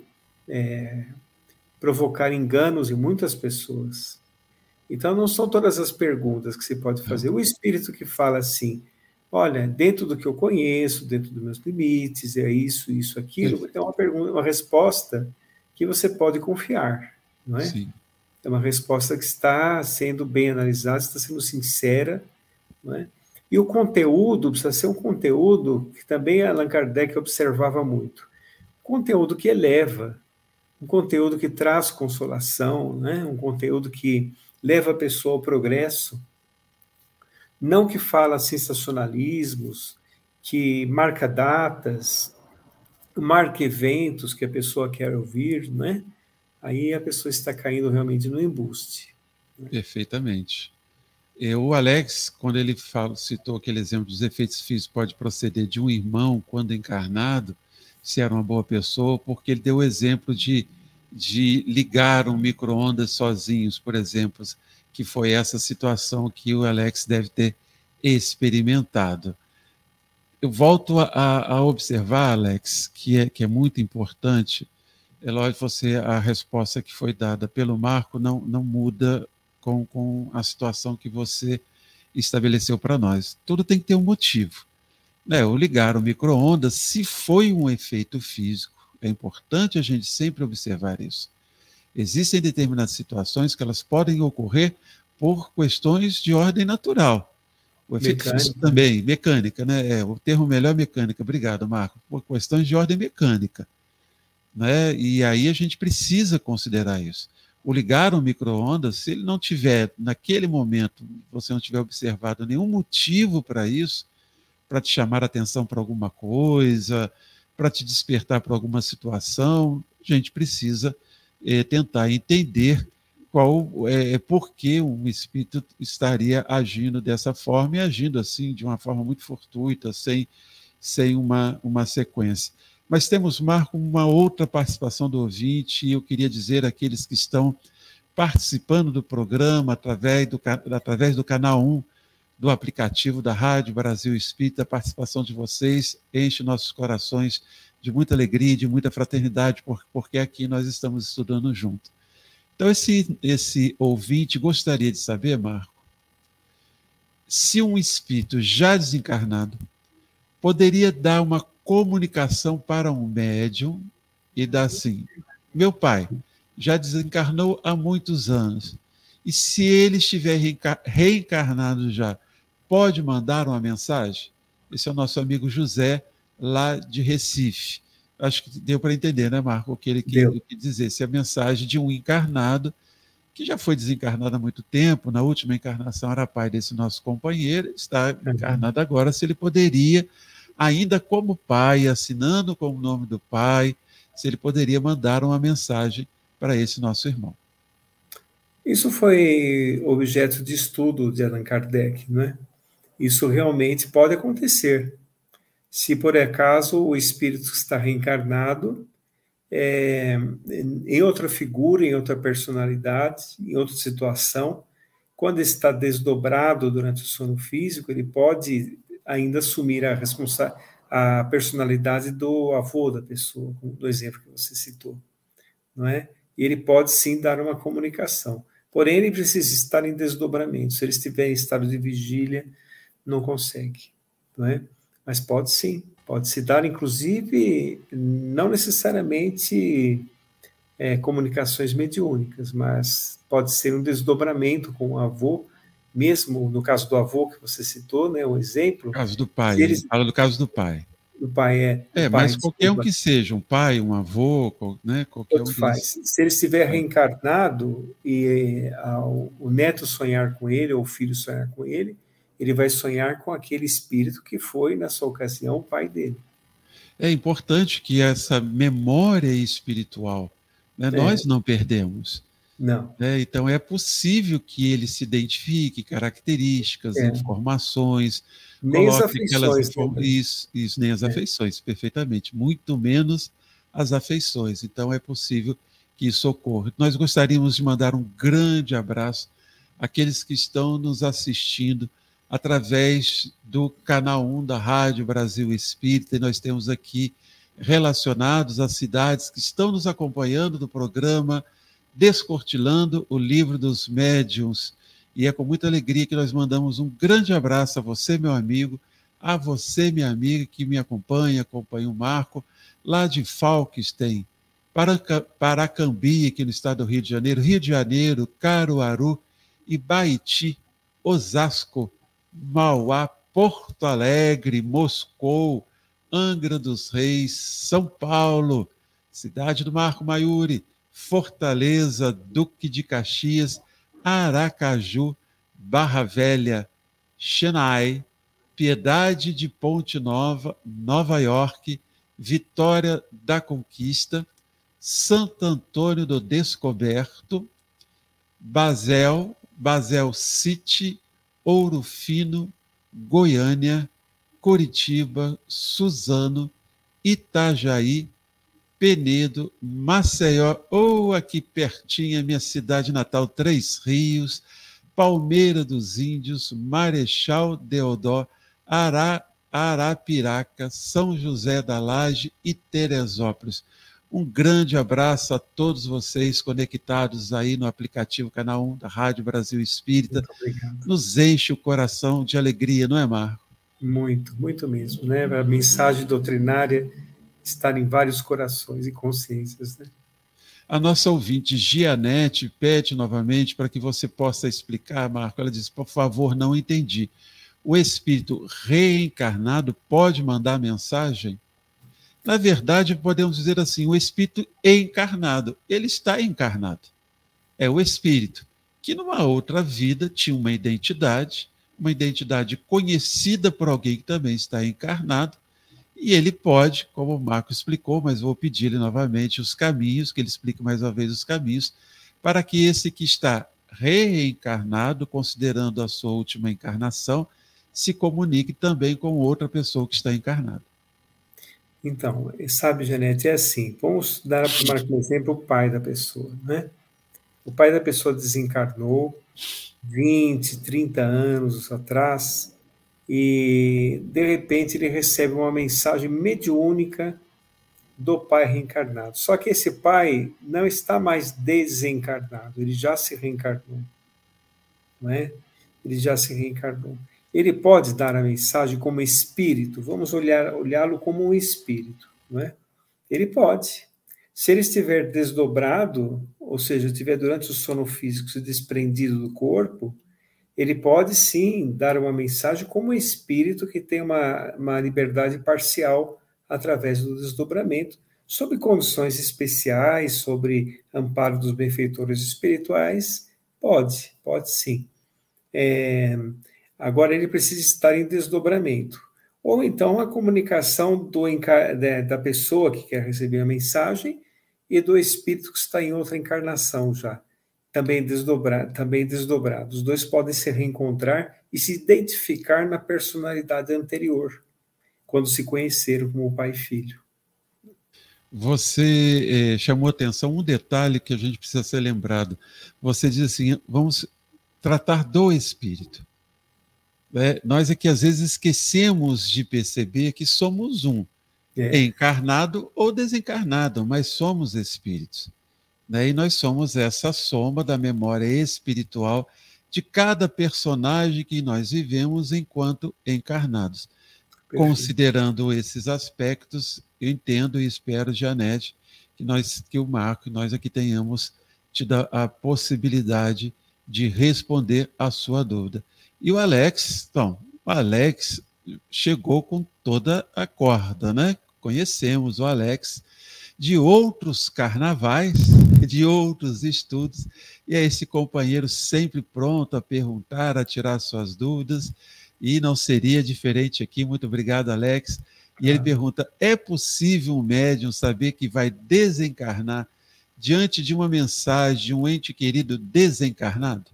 é, provocar enganos em muitas pessoas. Então, não são todas as perguntas que se pode fazer. O espírito que fala assim, olha, dentro do que eu conheço, dentro dos meus limites, é isso, isso, aquilo, é uma pergunta, uma resposta que você pode confiar, não é? Sim. É uma resposta que está sendo bem analisada, está sendo sincera, não é? E o conteúdo precisa ser um conteúdo que também Allan Kardec observava muito. Conteúdo que eleva, um conteúdo que traz consolação, né? um conteúdo que leva a pessoa ao progresso, não que fala sensacionalismos, que marca datas, marca eventos que a pessoa quer ouvir, né? Aí a pessoa está caindo realmente no embuste. Né? Perfeitamente. O Alex, quando ele fala, citou aquele exemplo dos efeitos físicos, pode proceder de um irmão quando encarnado, se era uma boa pessoa, porque ele deu o exemplo de, de ligar um micro-ondas sozinhos, por exemplo, que foi essa situação que o Alex deve ter experimentado. Eu volto a, a observar, Alex, que é, que é muito importante. É lógico, você, a resposta que foi dada pelo Marco não, não muda com, com a situação que você estabeleceu para nós. Tudo tem que ter um motivo. Né? O ligar o micro-ondas, se foi um efeito físico, é importante a gente sempre observar isso. Existem determinadas situações que elas podem ocorrer por questões de ordem natural. O efeito mecânica. também, mecânica, né? É, o termo melhor é mecânica. Obrigado, Marco. Por questões de ordem mecânica. Né? E aí a gente precisa considerar isso o ligar um micro-ondas, se ele não tiver, naquele momento, você não tiver observado nenhum motivo para isso, para te chamar a atenção para alguma coisa, para te despertar para alguma situação, a gente precisa é, tentar entender qual é, por que um espírito estaria agindo dessa forma e agindo assim de uma forma muito fortuita, sem, sem uma, uma sequência. Mas temos, Marco, uma outra participação do ouvinte, e eu queria dizer àqueles que estão participando do programa através do, através do canal 1 do aplicativo da Rádio Brasil Espírita, a participação de vocês enche nossos corações de muita alegria, de muita fraternidade, porque aqui nós estamos estudando junto. Então, esse, esse ouvinte gostaria de saber, Marco, se um espírito já desencarnado poderia dar uma comunicação para um médium e dá assim: meu pai já desencarnou há muitos anos, e se ele estiver reencarnado já, pode mandar uma mensagem? Esse é o nosso amigo José, lá de Recife. Acho que deu para entender, né, Marco, o que ele quis dizer. Se a mensagem de um encarnado, que já foi desencarnado há muito tempo, na última encarnação era pai desse nosso companheiro, está uhum. encarnado agora, se ele poderia ainda como pai, assinando com o nome do pai, se ele poderia mandar uma mensagem para esse nosso irmão. Isso foi objeto de estudo de Allan Kardec, né? Isso realmente pode acontecer. Se por acaso o espírito está reencarnado é, em outra figura, em outra personalidade, em outra situação, quando está desdobrado durante o sono físico, ele pode ainda assumir a responsa a personalidade do avô da pessoa, do exemplo que você citou, não é? E ele pode sim dar uma comunicação. Porém, ele precisa estar em desdobramento. Se ele estiver em estado de vigília, não consegue, não é? Mas pode sim, pode se dar, inclusive, não necessariamente é, comunicações mediúnicas, mas pode ser um desdobramento com o avô mesmo no caso do avô que você citou, né, um exemplo. No caso do pai, eles... fala do caso do pai. Do pai é. É, pai, mas qualquer um que seja, um pai, um avô, né, qualquer um faz. Se ele estiver reencarnado e ao, o neto sonhar com ele ou o filho sonhar com ele, ele vai sonhar com aquele espírito que foi nessa ocasião o pai dele. É importante que essa memória espiritual, né, é. nós não perdemos. Não. Né? Então, é possível que ele se identifique, características, é. informações. Nem as afeições. Inform... Isso, isso, nem as é. afeições, perfeitamente. Muito menos as afeições. Então, é possível que socorro. Nós gostaríamos de mandar um grande abraço àqueles que estão nos assistindo através do canal 1 da Rádio Brasil Espírita, e nós temos aqui relacionados às cidades que estão nos acompanhando do programa Descortilando o Livro dos Médiuns. E é com muita alegria que nós mandamos um grande abraço a você, meu amigo, a você, minha amiga, que me acompanha, acompanha o Marco, lá de Falkstein, Paracambi, aqui no estado do Rio de Janeiro, Rio de Janeiro, Caruaru, Ibaiti, Osasco, Mauá, Porto Alegre, Moscou, Angra dos Reis, São Paulo, Cidade do Marco Maiuri, Fortaleza, Duque de Caxias, Aracaju, Barra Velha, Chennai, Piedade de Ponte Nova, Nova York, Vitória da Conquista, Santo Antônio do Descoberto, Basel, Basel City, Ouro Fino, Goiânia, Curitiba, Suzano, Itajaí, Penedo, Maceió, ou aqui pertinho, minha cidade natal, Três Rios, Palmeira dos Índios, Marechal Deodó, Ará, Arapiraca, São José da Laje e Teresópolis. Um grande abraço a todos vocês conectados aí no aplicativo Canal 1 da Rádio Brasil Espírita. Nos enche o coração de alegria, não é, Marco? Muito, muito mesmo, né? A mensagem doutrinária está em vários corações e consciências, né? A nossa ouvinte Gianete pede novamente para que você possa explicar, Marco. Ela diz: por favor, não entendi. O espírito reencarnado pode mandar mensagem? Na verdade, podemos dizer assim: o espírito encarnado, ele está encarnado. É o espírito que numa outra vida tinha uma identidade, uma identidade conhecida por alguém que também está encarnado, e ele pode, como o Marco explicou, mas vou pedir-lhe novamente os caminhos, que ele explique mais uma vez os caminhos, para que esse que está reencarnado, considerando a sua última encarnação, se comunique também com outra pessoa que está encarnada. Então, sabe, Janete, é assim, vamos dar como exemplo o pai da pessoa, né? O pai da pessoa desencarnou 20, 30 anos atrás e, de repente, ele recebe uma mensagem mediúnica do pai reencarnado. Só que esse pai não está mais desencarnado, ele já se reencarnou, não é? Ele já se reencarnou. Ele pode dar a mensagem como espírito, vamos olhar olhá-lo como um espírito, não é? Ele pode. Se ele estiver desdobrado, ou seja, estiver durante o sono físico se desprendido do corpo, ele pode sim dar uma mensagem como espírito que tem uma, uma liberdade parcial através do desdobramento, sob condições especiais, sobre amparo dos benfeitores espirituais, pode, pode sim. É, Agora ele precisa estar em desdobramento. Ou então a comunicação do, da pessoa que quer receber a mensagem e do espírito que está em outra encarnação já, também, desdobrar, também desdobrado. Os dois podem se reencontrar e se identificar na personalidade anterior, quando se conheceram como pai e filho. Você eh, chamou atenção um detalhe que a gente precisa ser lembrado. Você diz assim: vamos tratar do espírito. É, nós aqui às vezes esquecemos de perceber que somos um, é. encarnado ou desencarnado, mas somos espíritos. Né? E nós somos essa soma da memória espiritual de cada personagem que nós vivemos enquanto encarnados. Perfeito. Considerando esses aspectos, eu entendo e espero, Janete, que nós, que o Marco, nós aqui tenhamos tido a possibilidade de responder a sua dúvida. E o Alex, então, o Alex chegou com toda a corda, né? Conhecemos o Alex de outros carnavais, de outros estudos, e é esse companheiro sempre pronto a perguntar, a tirar suas dúvidas, e não seria diferente aqui. Muito obrigado, Alex. E ele ah. pergunta: é possível um médium saber que vai desencarnar diante de uma mensagem de um ente querido desencarnado?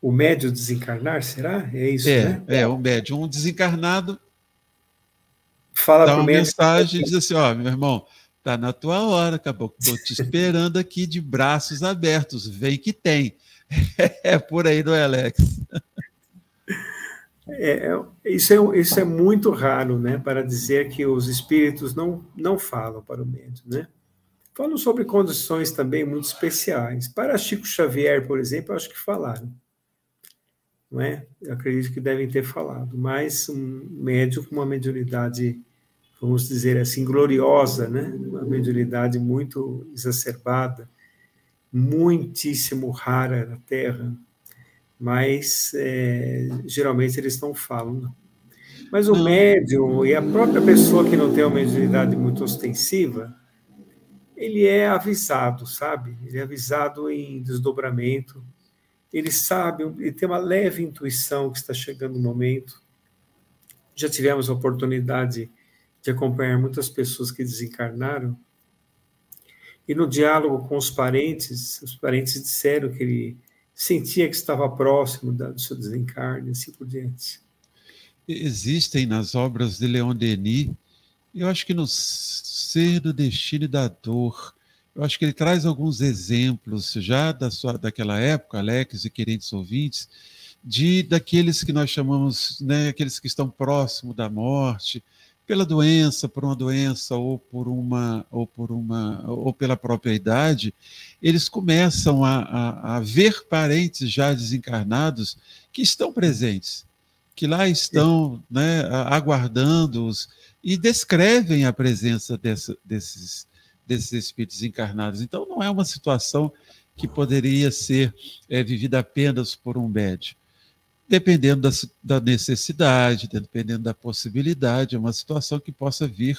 O médio desencarnar, será? É isso, é, né? É, o médio, um desencarnado fala dá uma mensagem e diz assim, ó, meu irmão, Tá na tua hora, acabou. Estou te esperando aqui de braços abertos. Vem que tem. É por aí, não é, Alex? É, é, isso, é, isso é muito raro, né? Para dizer que os espíritos não, não falam para o médium, né? Falam sobre condições também muito especiais. Para Chico Xavier, por exemplo, acho que falaram. Não é? Eu acredito que devem ter falado. Mas um médium com uma mediunidade vamos dizer assim, gloriosa, né? uma mediunidade muito exacerbada, muitíssimo rara na Terra, mas é, geralmente eles não falam. Mas o médium e a própria pessoa que não tem uma mediunidade muito ostensiva, ele é avisado, sabe? Ele é avisado em desdobramento, ele sabe, ele tem uma leve intuição que está chegando o momento. Já tivemos a oportunidade de acompanhar muitas pessoas que desencarnaram. E no diálogo com os parentes, os parentes disseram que ele sentia que estava próximo do seu desencarne, assim por diante. Existem nas obras de Leon Denis, eu acho que no Ser do Destino e da Dor, eu acho que ele traz alguns exemplos já da sua, daquela época, Alex e queridos ouvintes, de daqueles que nós chamamos, né, aqueles que estão próximo da morte, pela doença, por uma doença ou por uma ou por uma ou pela própria idade, eles começam a, a, a ver parentes já desencarnados que estão presentes, que lá estão, né, aguardando-os e descrevem a presença dessa, desses desses espíritos encarnados. Então, não é uma situação que poderia ser é, vivida apenas por um médium dependendo da, da, necessidade, dependendo da possibilidade, é uma situação que possa vir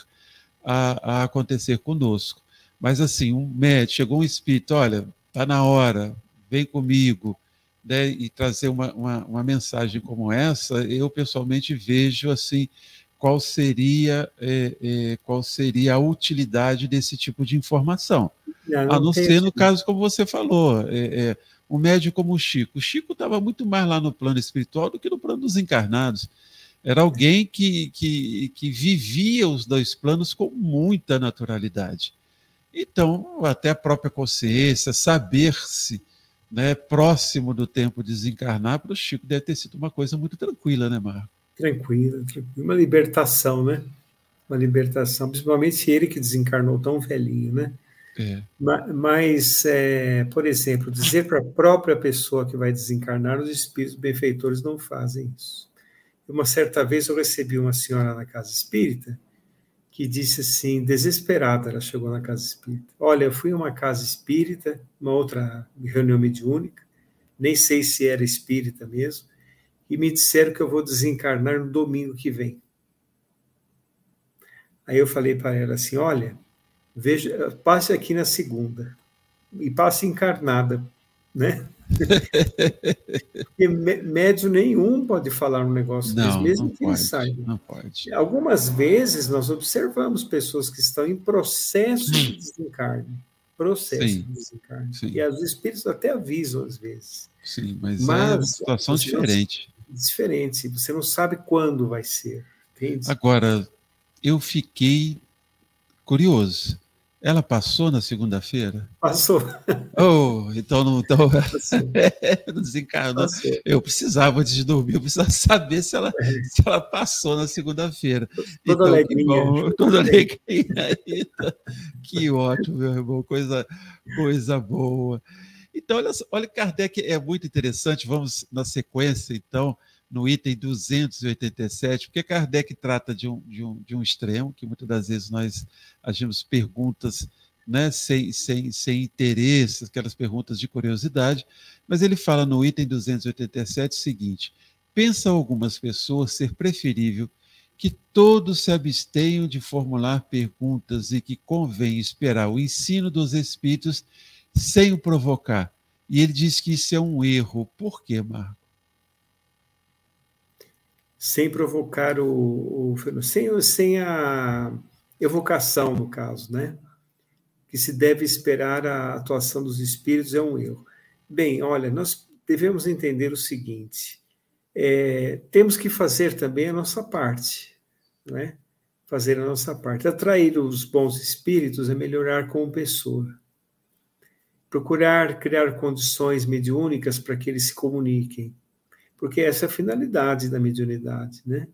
a, a acontecer conosco. Mas assim, um médico, chegou um espírito, olha, está na hora, vem comigo, né, e trazer uma, uma, uma, mensagem como essa, eu pessoalmente vejo assim qual seria é, é, qual seria a utilidade desse tipo de informação, não, não a não ser no caso como você falou, é, é um médium como o Chico. O Chico estava muito mais lá no plano espiritual do que no plano dos encarnados. Era alguém que, que, que vivia os dois planos com muita naturalidade. Então, até a própria consciência, saber-se né, próximo do tempo de desencarnar, para o Chico deve ter sido uma coisa muito tranquila, né, Marco? Tranquila, tranquila. Uma libertação, né? Uma libertação, principalmente ele que desencarnou tão velhinho, né? É. Mas, é, por exemplo, dizer para a própria pessoa que vai desencarnar, os espíritos benfeitores não fazem isso. Uma certa vez eu recebi uma senhora na casa espírita que disse assim, desesperada, ela chegou na casa espírita: Olha, eu fui a uma casa espírita, uma outra reunião mediúnica, nem sei se era espírita mesmo, e me disseram que eu vou desencarnar no domingo que vem. Aí eu falei para ela assim: Olha veja, passe aqui na segunda e passe encarnada, né? Porque médio nenhum pode falar um negócio não, desse, mesmo que pode, ele saiba. Não pode. Algumas vezes nós observamos pessoas que estão em processo de desencarne. Processo sim, de desencarne. Sim. E os espíritos até avisam às vezes. Sim, mas, mas é uma situação diferente. Diferente. Você não sabe quando vai ser. Entende? Agora, eu fiquei curioso. Ela passou na segunda-feira? Passou. Oh, então não, então, não desencarnou. Passou. Eu precisava, antes de dormir, eu precisava saber se ela, é. se ela passou na segunda-feira. Toda então, alegria. Bom, toda alegria. que ótimo, meu irmão, coisa, coisa boa. Então, olha, olha, Kardec é muito interessante, vamos na sequência, então, no item 287, porque Kardec trata de um, de um, de um extremo, que muitas das vezes nós agimos perguntas né, sem, sem, sem interesse, aquelas perguntas de curiosidade, mas ele fala no item 287 o seguinte: pensa algumas pessoas ser preferível que todos se abstenham de formular perguntas e que convém esperar o ensino dos espíritos sem o provocar. E ele diz que isso é um erro. Por quê, Marco? sem provocar o, o sem, sem a evocação, no caso, né? Que se deve esperar a atuação dos espíritos é um erro. Bem, olha, nós devemos entender o seguinte: é, temos que fazer também a nossa parte, né? fazer a nossa parte. Atrair os bons espíritos é melhorar como pessoa. Procurar criar condições mediúnicas para que eles se comuniquem. Porque essa é a finalidade da mediunidade, né?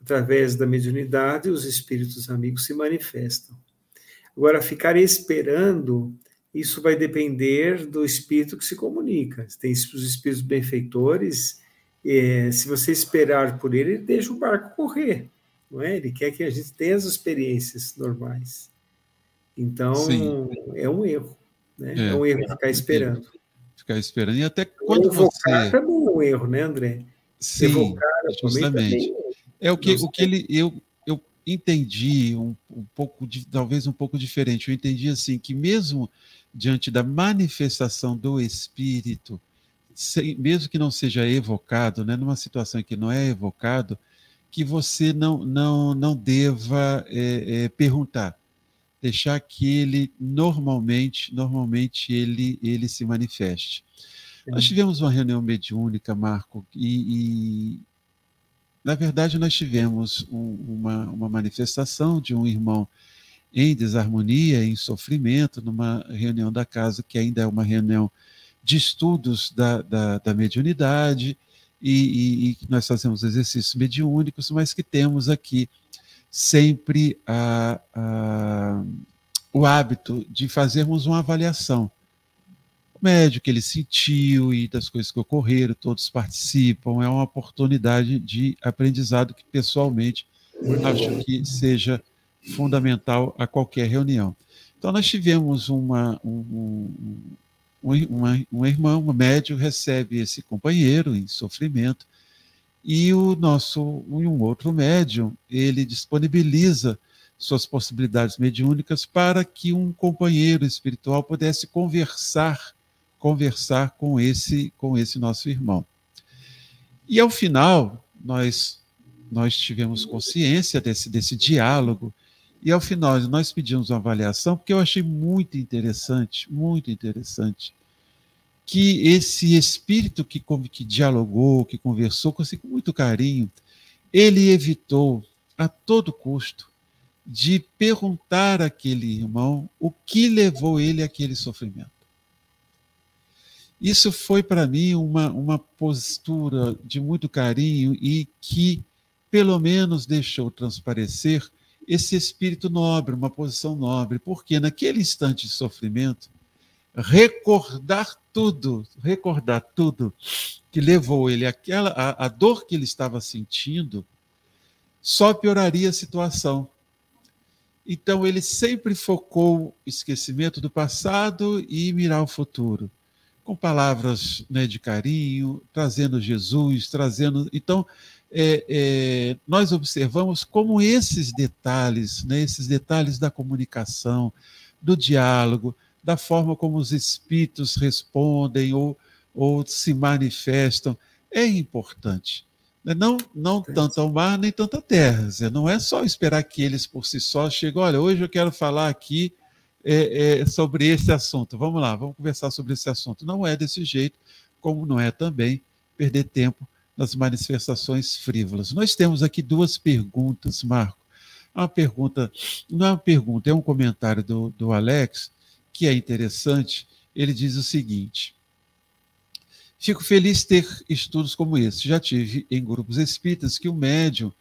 Através da mediunidade, os espíritos amigos se manifestam. Agora, ficar esperando, isso vai depender do espírito que se comunica. Tem os espíritos benfeitores, é, se você esperar por ele, ele deixa o barco correr não é? Ele quer que a gente tenha as experiências normais. Então, Sim. é um erro, né? É, é um erro ficar esperando. Ficar esperando. E até quando Evocar você... também é um erro, né, André? Sim, Evocar justamente. É o que, o que ele, eu, eu entendi um, um pouco, de, talvez um pouco diferente. Eu entendi assim, que mesmo diante da manifestação do Espírito, sem, mesmo que não seja evocado, né, numa situação em que não é evocado, que você não, não, não deva é, é, perguntar. Deixar que ele normalmente, normalmente ele, ele se manifeste. É. Nós tivemos uma reunião mediúnica, Marco, e, e na verdade nós tivemos um, uma, uma manifestação de um irmão em desarmonia, em sofrimento, numa reunião da casa, que ainda é uma reunião de estudos da, da, da mediunidade, e, e, nós fazemos exercícios mediúnicos, mas que temos aqui sempre a, a, o hábito de fazermos uma avaliação. O médio que ele sentiu e das coisas que ocorreram, todos participam, é uma oportunidade de aprendizado que, pessoalmente, acho que seja fundamental a qualquer reunião. Então, nós tivemos uma, um, uma, uma irmã, um médium, recebe esse companheiro em sofrimento, e o nosso, um outro médium, ele disponibiliza suas possibilidades mediúnicas para que um companheiro espiritual pudesse conversar, conversar com esse, com esse nosso irmão. E ao final, nós nós tivemos consciência desse, desse diálogo, e ao final nós pedimos uma avaliação, porque eu achei muito interessante, muito interessante, que esse espírito que, que dialogou, que conversou com, assim, com muito carinho, ele evitou a todo custo de perguntar àquele irmão o que levou ele àquele sofrimento. Isso foi para mim uma, uma postura de muito carinho e que, pelo menos, deixou transparecer esse espírito nobre, uma posição nobre, porque naquele instante de sofrimento, recordar tudo, recordar tudo que levou ele àquela, a, a dor que ele estava sentindo, só pioraria a situação. Então ele sempre focou esquecimento do passado e mirar o futuro, com palavras né, de carinho, trazendo Jesus, trazendo. Então é, é, nós observamos como esses detalhes, né, esses detalhes da comunicação, do diálogo, da forma como os espíritos respondem ou, ou se manifestam, é importante. Né, não, não tanto ao mar nem tanto à terra. Não é só esperar que eles por si só cheguem. Olha, hoje eu quero falar aqui é, é, sobre esse assunto. Vamos lá, vamos conversar sobre esse assunto. Não é desse jeito, como não é também perder tempo nas manifestações frívolas. Nós temos aqui duas perguntas, Marco. Uma pergunta, não é uma pergunta, é um comentário do, do Alex, que é interessante. Ele diz o seguinte: Fico feliz ter estudos como esse. Já tive em grupos espíritas que o médium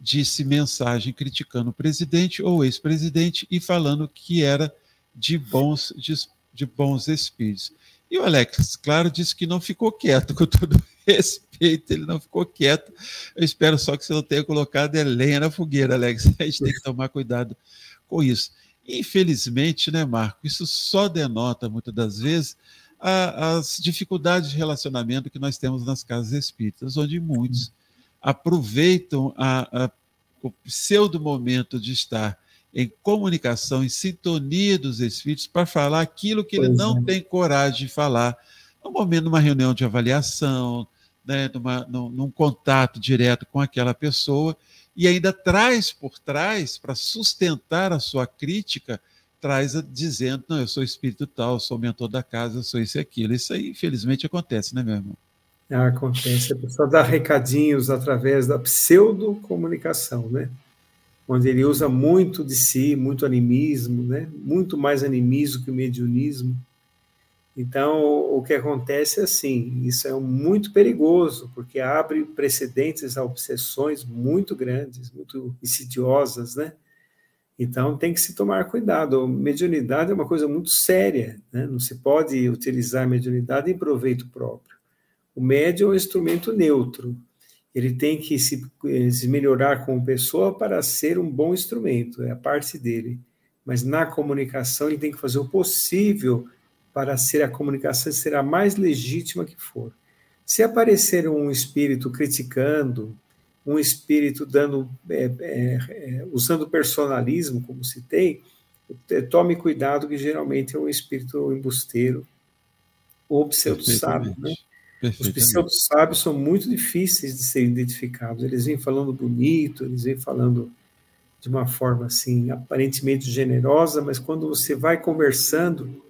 disse mensagem criticando o presidente ou ex-presidente e falando que era de bons, de, de bons espíritos. E o Alex, claro, disse que não ficou quieto, com todo respeito, ele não ficou quieto. Eu espero só que você não tenha colocado lenha na fogueira, Alex. A gente tem que tomar cuidado com isso. Infelizmente, né, Marco, isso só denota, muitas das vezes, a, as dificuldades de relacionamento que nós temos nas casas espíritas, onde muitos aproveitam a, a, o pseudo momento de estar em comunicação, em sintonia dos espíritos, para falar aquilo que pois ele não é. tem coragem de falar no momento, numa reunião de avaliação, né, numa, num, num contato direto com aquela pessoa, e ainda traz por trás, para sustentar a sua crítica, traz dizendo: não, eu sou espírito tal, sou mentor da casa, sou isso e aquilo. Isso aí, infelizmente, acontece, né, meu irmão? Ah, acontece. A pessoa dá recadinhos através da pseudo-comunicação, né? onde ele usa muito de si, muito animismo, né? muito mais animismo que mediunismo. Então, o que acontece é assim, isso é muito perigoso, porque abre precedentes a obsessões muito grandes, muito insidiosas, né? Então, tem que se tomar cuidado. Mediunidade é uma coisa muito séria, né? não se pode utilizar a mediunidade em proveito próprio. O médium é um instrumento neutro, ele tem que se, se melhorar como pessoa para ser um bom instrumento, é a parte dele. Mas na comunicação, ele tem que fazer o possível para ser a comunicação ser a mais legítima que for. Se aparecer um espírito criticando, um espírito dando, é, é, é, usando personalismo, como citei, é, tome cuidado que geralmente é um espírito embusteiro ou pseudo-sábio. Né? Os pseudo-sábios são muito difíceis de serem identificados. Eles vêm falando bonito, eles vêm falando de uma forma assim, aparentemente generosa, mas quando você vai conversando,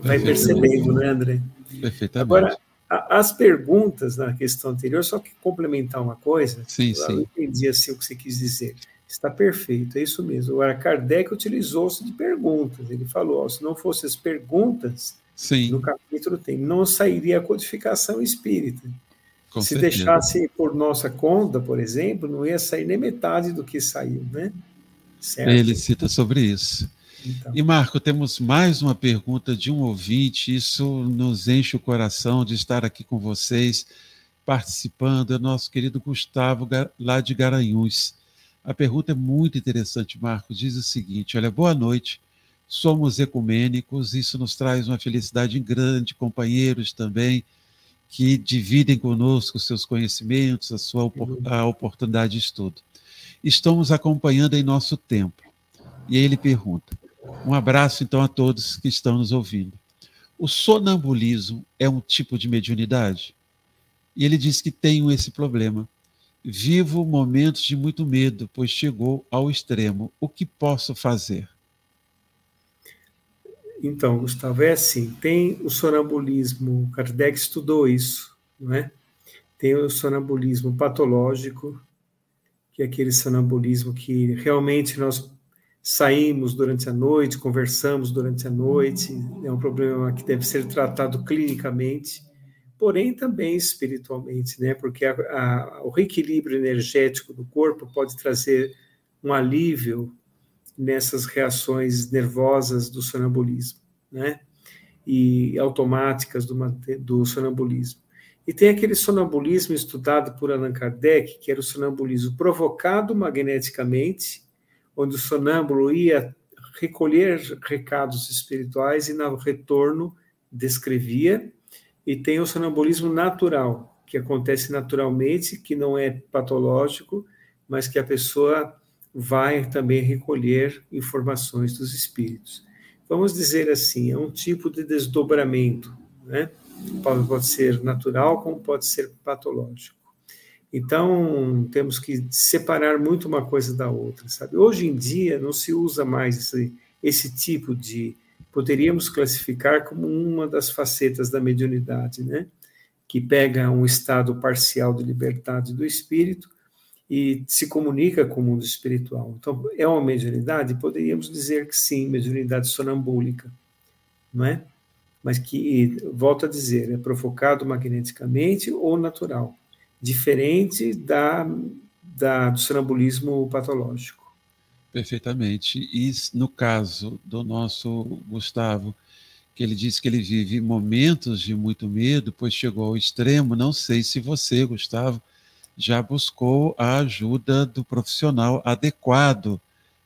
vai percebendo, né, André? Perfeitamente. Agora, a, as perguntas na questão anterior, só que complementar uma coisa, sim, eu sim. entendi assim o que você quis dizer. Está perfeito, é isso mesmo. Agora, Kardec utilizou-se de perguntas. Ele falou: ó, se não fossem as perguntas, sim. no capítulo tem, não sairia a codificação espírita. Com se certeza. deixasse por nossa conta, por exemplo, não ia sair nem metade do que saiu, né? Certo? Ele cita sobre isso. Então. E Marco, temos mais uma pergunta de um ouvinte. Isso nos enche o coração de estar aqui com vocês, participando. É nosso querido Gustavo, lá de Garanhuns. A pergunta é muito interessante, Marco. Diz o seguinte: Olha, boa noite. Somos ecumênicos, isso nos traz uma felicidade grande, companheiros também, que dividem conosco seus conhecimentos, a sua a oportunidade de estudo. Estamos acompanhando em nosso tempo. E aí ele pergunta: um abraço, então, a todos que estão nos ouvindo. O sonambulismo é um tipo de mediunidade? E ele diz que tenho esse problema. Vivo momentos de muito medo, pois chegou ao extremo. O que posso fazer? Então, Gustavo, é assim: tem o sonambulismo, Kardec estudou isso, não é? Tem o sonambulismo patológico, que é aquele sonambulismo que realmente nós saímos durante a noite, conversamos durante a noite, é um problema que deve ser tratado clinicamente, porém também espiritualmente, né? Porque a, a, o reequilíbrio energético do corpo pode trazer um alívio nessas reações nervosas do sonambulismo, né? E automáticas do, do sonambulismo. E tem aquele sonambulismo estudado por Allan Kardec, que era o sonambulismo provocado magneticamente, onde o sonâmbulo ia recolher recados espirituais e, no retorno, descrevia. E tem o sonambulismo natural, que acontece naturalmente, que não é patológico, mas que a pessoa vai também recolher informações dos espíritos. Vamos dizer assim, é um tipo de desdobramento, né? Pode, ser natural, como pode ser patológico. Então, temos que separar muito uma coisa da outra, sabe? Hoje em dia, não se usa mais esse, esse tipo de. Poderíamos classificar como uma das facetas da mediunidade, né? Que pega um estado parcial de liberdade do espírito e se comunica com o mundo espiritual. Então, é uma mediunidade? Poderíamos dizer que sim, mediunidade sonambúlica, não é? Mas que, volto a dizer, é provocado magneticamente ou natural diferente da, da, do sonambulismo patológico. Perfeitamente. E no caso do nosso Gustavo, que ele disse que ele vive momentos de muito medo, pois chegou ao extremo, não sei se você, Gustavo, já buscou a ajuda do profissional adequado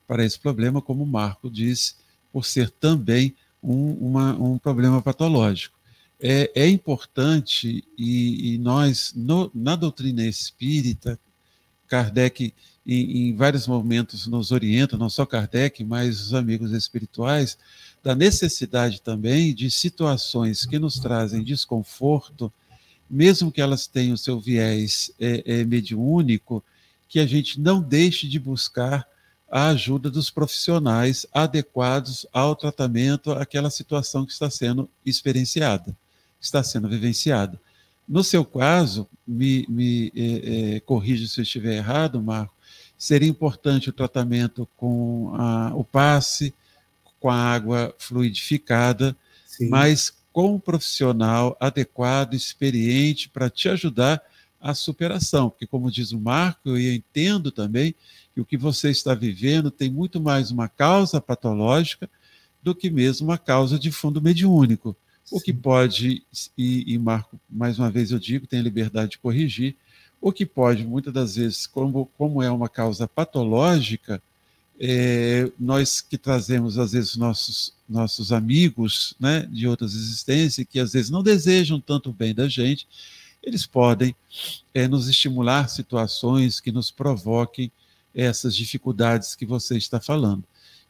para esse problema, como o Marco disse, por ser também um, uma, um problema patológico é, é importante, e, e nós, no, na doutrina espírita, Kardec, em, em, vários momentos, nos orienta, não só Kardec, mas os amigos espirituais, da necessidade também de situações que nos trazem desconforto, mesmo que elas tenham seu viés é, é, mediúnico, que a gente não deixe de buscar a ajuda dos profissionais adequados ao tratamento, àquela situação que está sendo experienciada está sendo vivenciada. No seu caso, me, me é, é, corrija se eu estiver errado, Marco, seria importante o tratamento com a, o passe, com a água fluidificada, Sim. mas com um profissional adequado, experiente, para te ajudar a superação. Porque, como diz o Marco, eu entendo também que o que você está vivendo tem muito mais uma causa patológica do que mesmo uma causa de fundo mediúnico. O que pode, e, e Marco, mais uma vez eu digo, tem a liberdade de corrigir, o que pode, muitas das vezes, como, como é uma causa patológica, é, nós que trazemos, às vezes, nossos, nossos amigos né, de outras existências, que às vezes não desejam tanto bem da gente, eles podem é, nos estimular situações que nos provoquem essas dificuldades que você está falando.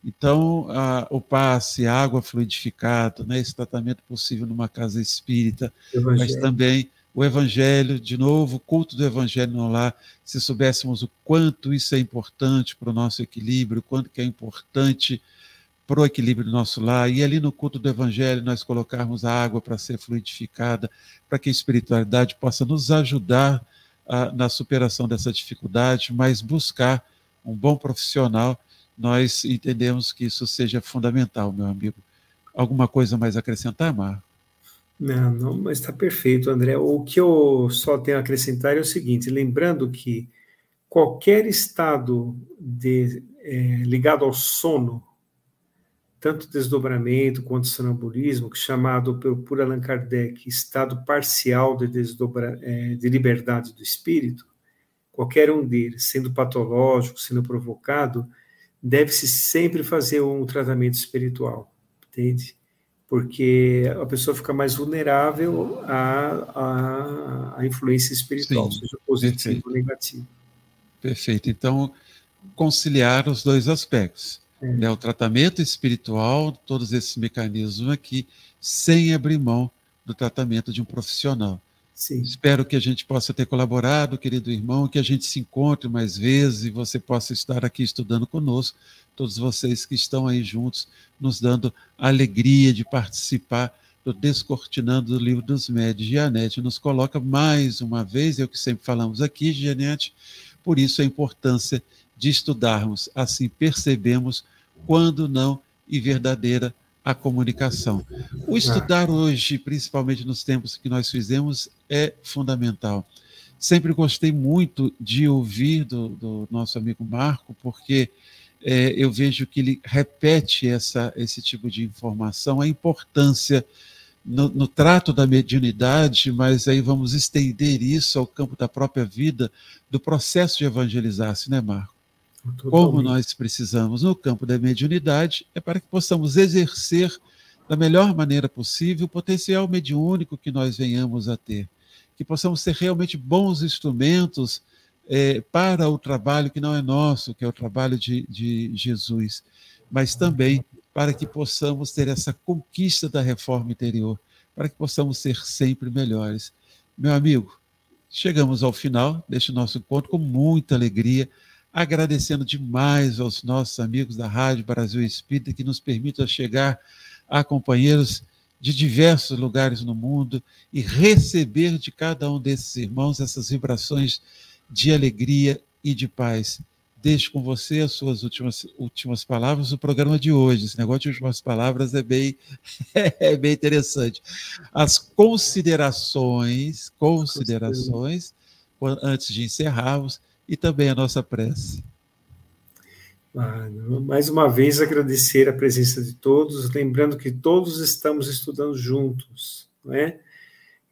Então, a, o passe, a água fluidificada, né, esse tratamento possível numa casa espírita, Evangelho. mas também o Evangelho, de novo, o culto do Evangelho no lar, se soubéssemos o quanto isso é importante para o nosso equilíbrio, o quanto que é importante para o equilíbrio do nosso lar, e ali no culto do Evangelho nós colocarmos a água para ser fluidificada, para que a espiritualidade possa nos ajudar a, na superação dessa dificuldade, mas buscar um bom profissional nós entendemos que isso seja fundamental, meu amigo. Alguma coisa mais a acrescentar, Marco? Não, não, mas está perfeito, André. O que eu só tenho a acrescentar é o seguinte: lembrando que qualquer estado de, é, ligado ao sono, tanto desdobramento quanto sonambulismo, chamado por, por Allan Kardec estado parcial de, desdobra, é, de liberdade do espírito, qualquer um deles, sendo patológico, sendo provocado, deve-se sempre fazer um tratamento espiritual, entende? Porque a pessoa fica mais vulnerável à, à, à influência espiritual, Sim, seja positiva ou negativa. Perfeito. Então, conciliar os dois aspectos. É. Né? O tratamento espiritual, todos esses mecanismos aqui, sem abrir mão do tratamento de um profissional. Sim. Espero que a gente possa ter colaborado, querido irmão, que a gente se encontre mais vezes e você possa estar aqui estudando conosco, todos vocês que estão aí juntos, nos dando a alegria de participar do Descortinando do Livro dos Médios. Gianete nos coloca mais uma vez, é o que sempre falamos aqui, Gianete, por isso a importância de estudarmos, assim percebemos quando não e verdadeira a comunicação. O estudar hoje, principalmente nos tempos que nós fizemos, é fundamental. Sempre gostei muito de ouvir do, do nosso amigo Marco, porque é, eu vejo que ele repete essa, esse tipo de informação, a importância no, no, trato da mediunidade, mas aí vamos estender isso ao campo da própria vida, do processo de evangelizar-se, né, Marco? Totalmente. Como nós precisamos no campo da mediunidade, é para que possamos exercer da melhor maneira possível o potencial mediúnico que nós venhamos a ter que possamos ser realmente bons instrumentos é, para o trabalho que não é nosso, que é o trabalho de, de Jesus, mas também para que possamos ter essa conquista da reforma interior, para que possamos ser sempre melhores. Meu amigo, chegamos ao final deste nosso encontro com muita alegria, agradecendo demais aos nossos amigos da Rádio Brasil Espírita que nos permitam chegar a companheiros de diversos lugares no mundo e receber de cada um desses irmãos essas vibrações de alegria e de paz. Deixo com você as suas últimas, últimas palavras do programa de hoje. Esse negócio de últimas palavras é bem, é bem interessante. As considerações, considerações, antes de encerrarmos, e também a nossa prece. Ah, mais uma vez agradecer a presença de todos, lembrando que todos estamos estudando juntos, não é?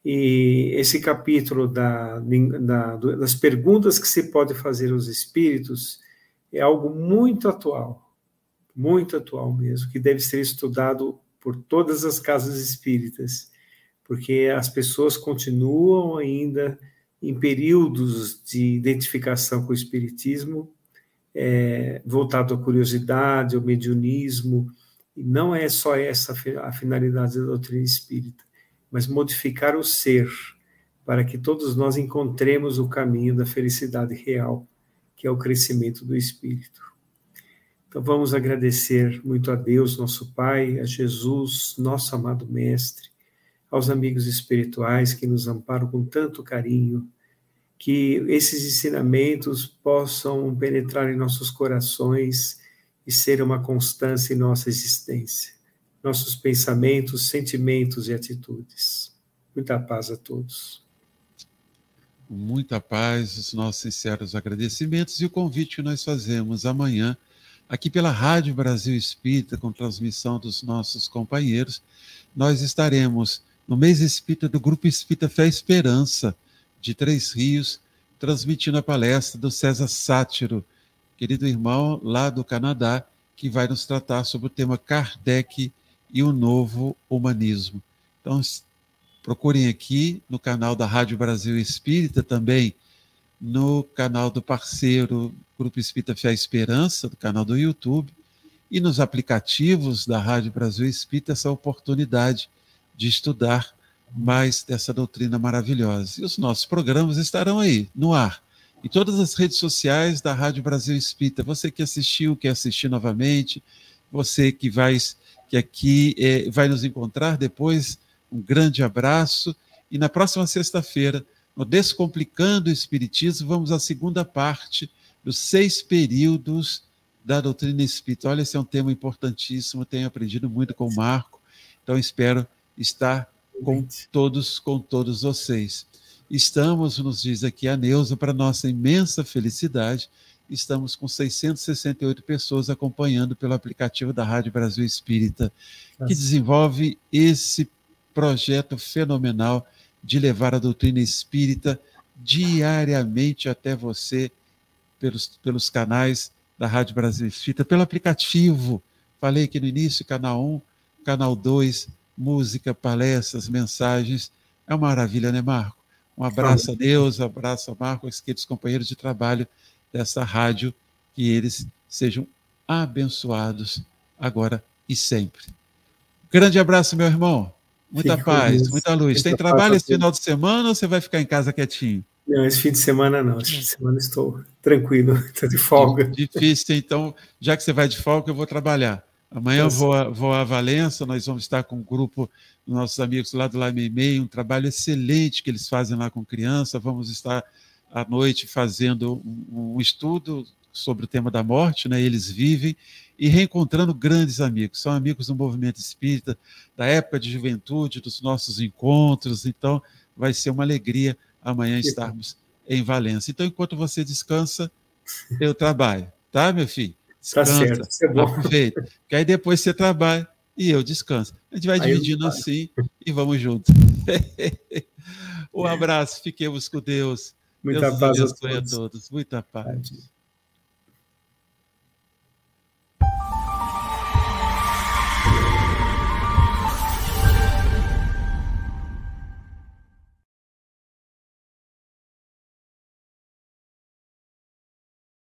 E esse capítulo da, da, das perguntas que se pode fazer aos espíritos é algo muito atual, muito atual mesmo, que deve ser estudado por todas as casas espíritas, porque as pessoas continuam ainda em períodos de identificação com o espiritismo é, voltado à curiosidade, ao mediunismo, e não é só essa a finalidade da doutrina espírita, mas modificar o ser para que todos nós encontremos o caminho da felicidade real, que é o crescimento do espírito. Então vamos agradecer muito a Deus, nosso Pai, a Jesus, nosso amado Mestre, aos amigos espirituais que nos amparam com tanto carinho, que esses ensinamentos possam penetrar em nossos corações e ser uma constância em nossa existência, nossos pensamentos, sentimentos e atitudes. Muita paz a todos. Muita paz, os nossos sinceros agradecimentos e o convite que nós fazemos amanhã, aqui pela Rádio Brasil Espírita, com transmissão dos nossos companheiros, nós estaremos no mês espírita do Grupo Espírita Fé Esperança, de Três Rios, transmitindo a palestra do César Sátiro, querido irmão lá do Canadá, que vai nos tratar sobre o tema Kardec e o novo humanismo. Então, procurem aqui no canal da Rádio Brasil Espírita, também no canal do parceiro Grupo Espírita Fé Esperança, do canal do YouTube, e nos aplicativos da Rádio Brasil Espírita, essa oportunidade de estudar mais dessa doutrina maravilhosa. E os nossos programas estarão aí, no ar, em todas as redes sociais da Rádio Brasil Espírita. Você que assistiu, quer assistir novamente, você que vai que aqui é, vai nos encontrar depois, um grande abraço. E na próxima sexta-feira, no Descomplicando o Espiritismo, vamos à segunda parte dos seis períodos da doutrina espírita. Olha, esse é um tema importantíssimo, tenho aprendido muito com o Marco, então espero estar com todos, com todos vocês. Estamos, nos diz aqui a Neuza, para nossa imensa felicidade, estamos com 668 pessoas acompanhando pelo aplicativo da Rádio Brasil Espírita, que desenvolve esse projeto fenomenal de levar a doutrina espírita diariamente até você pelos, pelos canais da Rádio Brasil Espírita, pelo aplicativo. Falei aqui no início, canal 1, canal 2, música, palestras, mensagens. É uma maravilha, né, Marco? Um abraço a Deus, um abraço a Marco, aos queridos companheiros de trabalho dessa rádio, que eles sejam abençoados agora e sempre. Grande abraço, meu irmão. Muita Fico paz, muita luz. Tem trabalho esse final de semana ou você vai ficar em casa quietinho? Não, esse fim de semana não. Esse fim de semana estou tranquilo, estou de folga. Difícil, então, já que você vai de folga, eu vou trabalhar. Amanhã eu vou, a, vou a Valença, nós vamos estar com um grupo dos nossos amigos lá do Lime Meio, um trabalho excelente que eles fazem lá com criança. Vamos estar à noite fazendo um, um estudo sobre o tema da morte, né? Eles vivem e reencontrando grandes amigos. São amigos do movimento espírita, da época de juventude, dos nossos encontros. Então, vai ser uma alegria amanhã estarmos em Valença. Então, enquanto você descansa, eu trabalho, tá, meu filho? Tá Descansa, tá certo, isso é bom. Aproveita. Porque aí depois você trabalha e eu descanso. A gente vai aí dividindo assim e vamos juntos. um abraço, fiquemos com Deus. Muita Deus paz a todos. Muita paz.